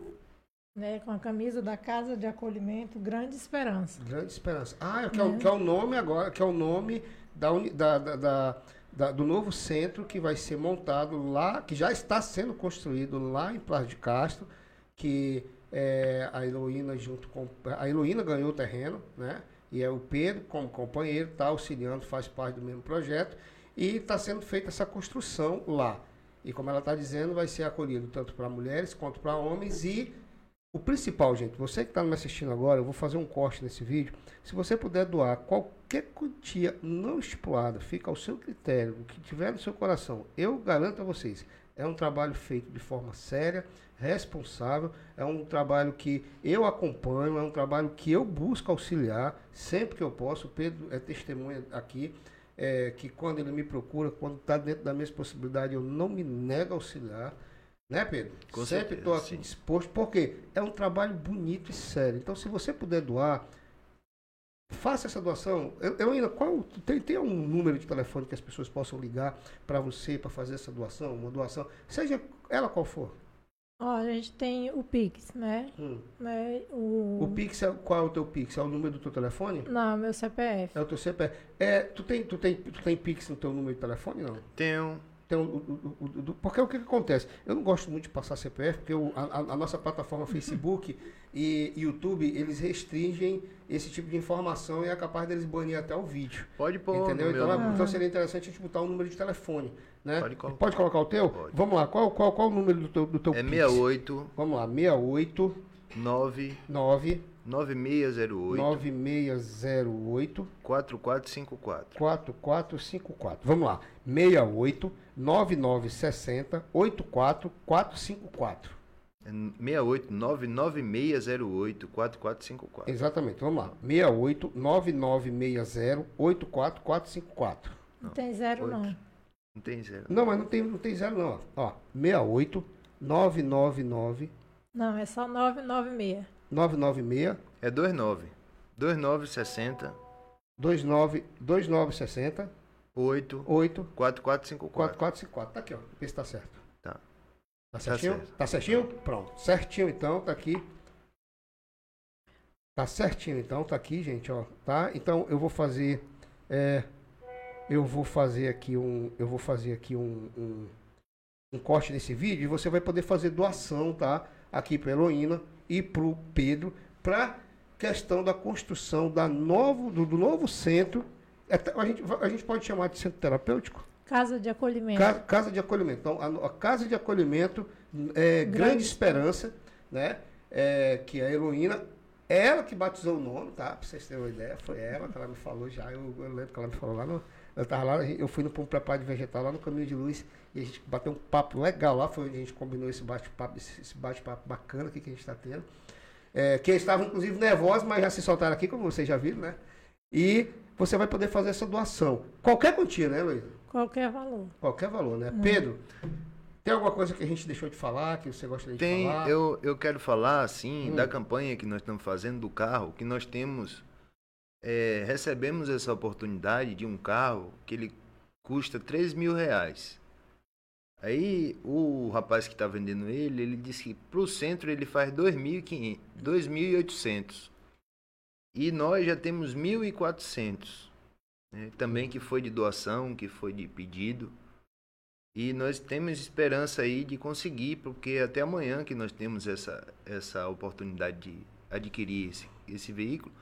né, com a camisa da Casa de Acolhimento Grande Esperança. Grande Esperança. Ah, que é, o, Né? que é o nome agora, que é o nome da, uni- da, da- da- da- do novo centro que vai ser montado lá, que já está sendo construído lá em Plácio de Castro, que é, a Heloína junto com. A Heloína ganhou o terreno, né? E é o Pedro, como companheiro, está auxiliando, faz parte do mesmo projeto. E está sendo feita essa construção lá. E como ela está dizendo, vai ser acolhido tanto para mulheres quanto para homens. E o principal, gente, você que está me assistindo agora, eu vou fazer um corte nesse vídeo. Se você puder doar qualquer quantia não estipulada, fica ao seu critério, o que tiver no seu coração. Eu garanto a vocês, é um trabalho feito de forma séria, responsável, é um trabalho que eu acompanho, é um trabalho que eu busco auxiliar sempre que eu posso. O Pedro é testemunha aqui é, que quando ele me procura, quando está dentro da minha possibilidade, eu não me nego a auxiliar. Né, Pedro? Com Sempre estou aqui sim. disposto, porque é um trabalho bonito e sério. Então, se você puder doar, faça essa doação. Eu, eu ainda, qual, tem, tem um número de telefone que as pessoas possam ligar para você para fazer essa doação? Uma doação, seja ela qual for. Ó, a gente tem o Pix, né? Hum. né? O, O Pix, é, qual é o teu Pix? É o número do teu telefone? Não, meu CPF. É o teu CPF. É, tu, tem, tu, tem, tu tem Pix no teu número de telefone, não? Tenho. Tem o- o- o- porque o que, que acontece? Eu não gosto muito de passar CPF, porque o- a, a- nossa plataforma Facebook e YouTube, eles restringem esse tipo de informação e é capaz deles banir até o vídeo. Pode pôr entendeu? Então, número. então seria interessante a gente botar o número de telefone. Né? Pode colocar. Pode colocar o teu? Pode. Vamos lá, qual, qual, qual o número do teu, do teu É Pix? 68 Vamos lá, 68 9 9 9608 9608 4454. 4454. Vamos lá. 68 9960 84454. É 68 99608 4454. Exatamente. Vamos lá. 68 9960 84454. Não tem zero, Oito. não. Não tem zero. Não, mas não tem, não tem zero não. Ó, 68 999 Não, é só 996. 996 É 29. 2960 29 2960 8 8 4454. 4454. Tá aqui, ó. Vê se tá certo. Tá. Tá certinho? certo. Tá certinho? Pronto. Certinho então, tá aqui. Tá certinho então, tá aqui, gente, ó. Tá? Então eu vou fazer. é, eu vou fazer aqui um. Eu vou fazer aqui um, um, um corte desse vídeo e você vai poder fazer doação, tá? Aqui pra Heloína e pro Pedro, pra questão da construção da novo, do, do novo centro. Até- A gente, a gente pode chamar de centro terapêutico? Casa de acolhimento. Ca- Casa de acolhimento. Então, a, a casa de acolhimento é Grande, Grande Esperança, né? É, que é a Heloína, ela que batizou o nome, tá? Pra vocês terem uma ideia, foi ela que ela me falou já. Eu, eu lembro que ela me falou lá no. Eu tava lá, eu fui no para um preparo de vegetal lá no Caminho de Luz e a gente bateu um papo legal lá, foi onde a gente combinou esse bate-papo, esse, bate-papo bacana aqui que a gente está tendo. É, que eles estavam, inclusive, nervosos, mas já se soltaram aqui, como vocês já viram, né? E você vai poder fazer essa doação. Qualquer quantia, né, Heloína? Qualquer valor. Qualquer valor, né? Pedro, tem alguma coisa que a gente deixou de falar, que você gostaria de Tem, falar? eu, eu quero falar assim Hum. da campanha que nós estamos fazendo do carro, que nós temos, é, recebemos essa oportunidade de um carro que ele custa 3 mil reais. Aí o rapaz que está vendendo ele, ele disse que para o centro ele faz 2.500, 2.800. E nós já temos 1.400. Né? Também que foi de doação, que foi de pedido. E nós temos esperança aí de conseguir, porque até amanhã que nós temos essa, essa oportunidade de adquirir esse, esse veículo,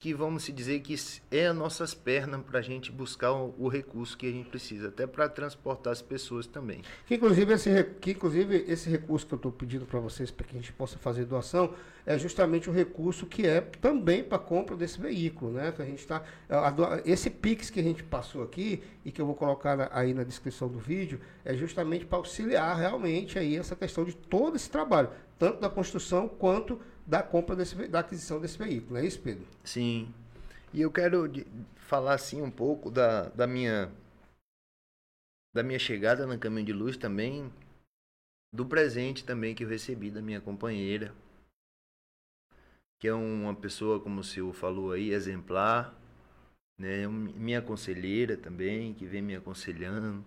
que vamos se dizer que é as nossas pernas para a gente buscar o, o recurso que a gente precisa, até para transportar as pessoas também. Que inclusive esse, que, inclusive, esse recurso que eu estou pedindo para vocês, para que a gente possa fazer doação, é justamente o recurso que é também para compra desse veículo, né? Que a gente tá, doa- esse Pix que a gente passou aqui e que eu vou colocar aí na descrição do vídeo, é justamente para auxiliar realmente aí essa questão de todo esse trabalho, tanto da construção quanto da compra desse, da aquisição desse veículo, não é isso, Pedro? Sim. E eu quero falar assim um pouco da, da minha da minha chegada no Caminho de Luz também, do presente também que eu recebi da minha companheira, que é uma pessoa, como o senhor falou aí, exemplar, né? Minha conselheira também, que vem me aconselhando,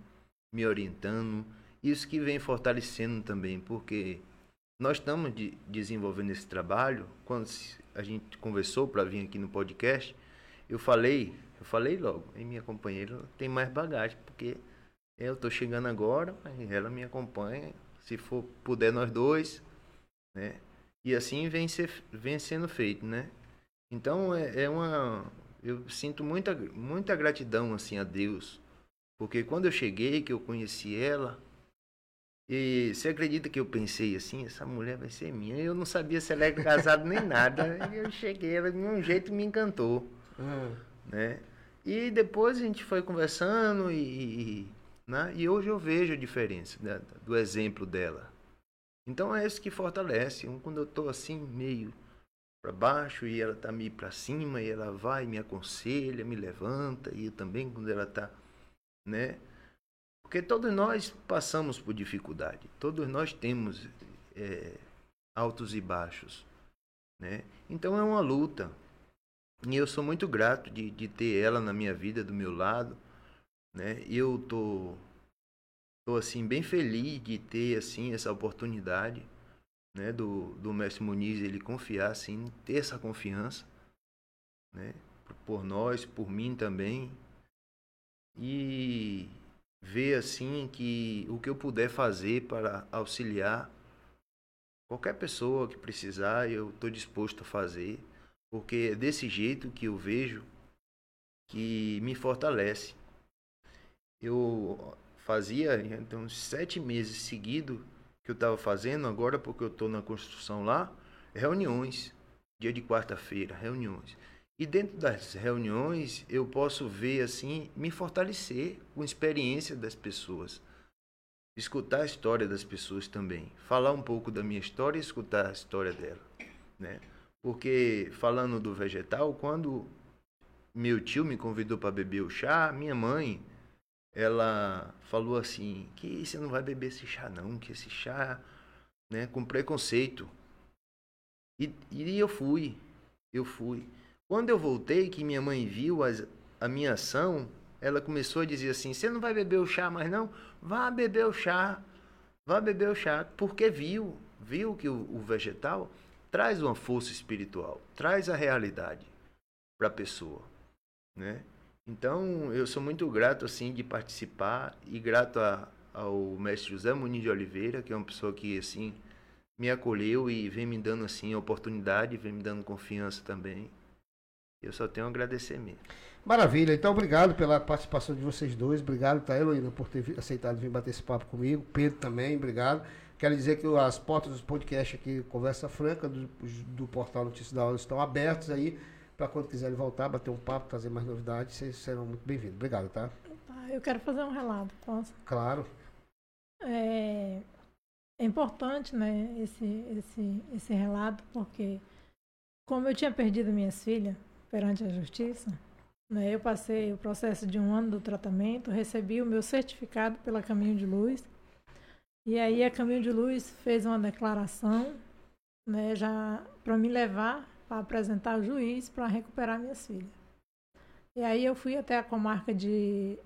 me orientando, isso que vem fortalecendo também, porque nós estamos de- desenvolvendo esse trabalho. Quando a gente conversou para vir aqui no podcast, eu falei, eu falei logo, e minha companheira tem mais bagagem, porque eu estou chegando agora, mas ela me acompanha, se for puder nós dois, né? E assim vem, ser, vem sendo feito, né? Então é, é uma. Eu sinto muita, muita gratidão assim a Deus. Porque quando eu cheguei, que eu conheci ela, e você acredita que eu pensei assim, essa mulher vai ser minha? Eu não sabia se ela era casada nem nada. [LAUGHS] Eu cheguei, ela de um jeito me encantou. Uhum. Né? E depois a gente foi conversando e, né? e hoje eu vejo a diferença né? do exemplo dela. Então é isso que fortalece. Quando eu estou assim, meio para baixo e ela está meio para cima e ela vai, me aconselha, me levanta e eu também quando ela está, né? Porque todos nós passamos por dificuldade, todos nós temos é, altos e baixos, né? Então é uma luta. E eu sou muito grato de, de ter ela na minha vida, do meu lado, né? Eu tô, tô assim bem feliz de ter assim essa oportunidade, né? Do, do mestre Muniz ele confiar assim, ter essa confiança, né? Por nós, por mim também. E ver assim que o que eu puder fazer para auxiliar qualquer pessoa que precisar, eu estou disposto a fazer, porque é desse jeito que eu vejo que me fortalece. Eu fazia então sete meses seguidos que eu estava fazendo agora porque eu estou na construção lá reuniões dia de quarta-feira reuniões e dentro das reuniões eu posso ver assim, me fortalecer com a experiência das pessoas. Escutar a história das pessoas também. Falar um pouco da minha história e escutar a história dela, né? Porque falando do vegetal, quando meu tio me convidou para beber o chá, minha mãe, ela falou assim: "Que você não vai beber esse chá não, que esse chá, né, com preconceito". E, e eu fui. Eu fui. Quando eu voltei, que minha mãe viu as, a minha ação, ela começou a dizer assim: Você não vai beber o chá mais não? Vá beber o chá. Vá beber o chá. Porque viu, viu que o, o vegetal traz uma força espiritual, traz a realidade para a pessoa, né? Então, eu sou muito grato assim de participar e grato a, ao mestre José Muniz de Oliveira, que é uma pessoa que assim me acolheu e vem me dando assim oportunidade, vem me dando confiança também. Eu só tenho a agradecer mesmo. Maravilha, então obrigado pela participação de vocês dois. Obrigado, tá, Heloína, por ter aceitado vir bater esse papo comigo. Pedro também, obrigado. Quero dizer que as portas do podcast aqui, Conversa Franca, do, do portal Notícias da Hora, estão abertas aí para quando quiserem voltar, bater um papo, trazer mais novidades, vocês serão muito bem-vindos. Obrigado, tá? Eu quero fazer um relato, posso? Claro. É, é importante, né, esse, esse, esse relato, porque como eu tinha perdido minhas filhas, perante a justiça. Né? Eu passei o processo de um ano do tratamento, recebi o meu certificado pela Caminho de Luz. E aí a Caminho de Luz fez uma declaração né, já para me levar para apresentar ao juiz para recuperar minhas filhas. E aí eu fui até a comarca de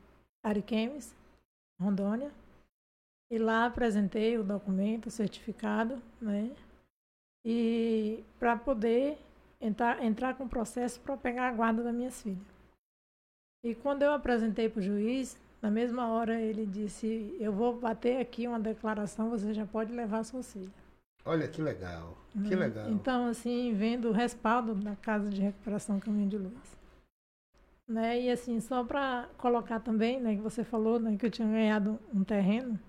Ariquemes, Rondônia, e lá apresentei o documento, o certificado, né? E para poder entrar, entrar com processo para pegar a guarda das minhas filhas. E quando eu apresentei para o juiz, na mesma hora ele disse: Eu vou bater aqui uma declaração, você já pode levar suas filhas. Olha que legal, que né? legal. Então, assim, vendo o respaldo da Casa de Recuperação Caminho de Luz. Né? E assim, só para colocar também, né, que você falou né, que eu tinha ganhado um terreno,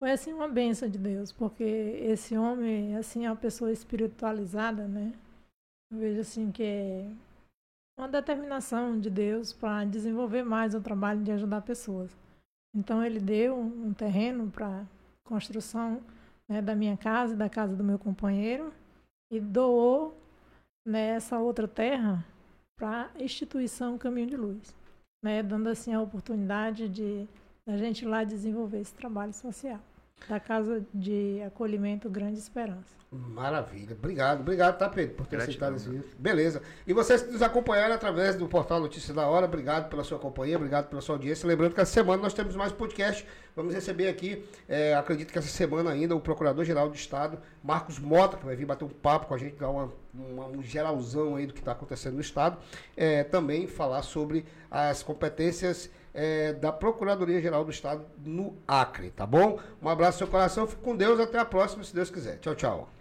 foi assim uma benção de Deus, porque esse homem, assim, é uma pessoa espiritualizada, né? Eu vejo assim que é uma determinação de Deus para desenvolver mais o trabalho de ajudar pessoas. Então ele deu um terreno para construção né, da minha casa e da casa do meu companheiro e doou né, outra terra para a instituição Caminho de Luz, né, dando assim a oportunidade de a gente lá desenvolver esse trabalho social da Casa de Acolhimento Grande Esperança. Maravilha. Obrigado, obrigado, tá, Pedro, por ter aceitado esse vídeo. Beleza. E vocês que nos acompanharam através do portal Notícias da Hora, obrigado pela sua companhia, obrigado pela sua audiência. Lembrando que essa semana nós temos mais podcast. Vamos receber aqui, é, acredito que essa semana ainda, o Procurador-Geral do Estado, Marcos Mota, que vai vir bater um papo com a gente, dar uma, uma um geralzão aí do que está acontecendo no Estado. É, também falar sobre as competências é, da Procuradoria-Geral do Estado no Acre, tá bom? Um abraço no seu coração, fique com Deus, até a próxima, se Deus quiser. Tchau, tchau.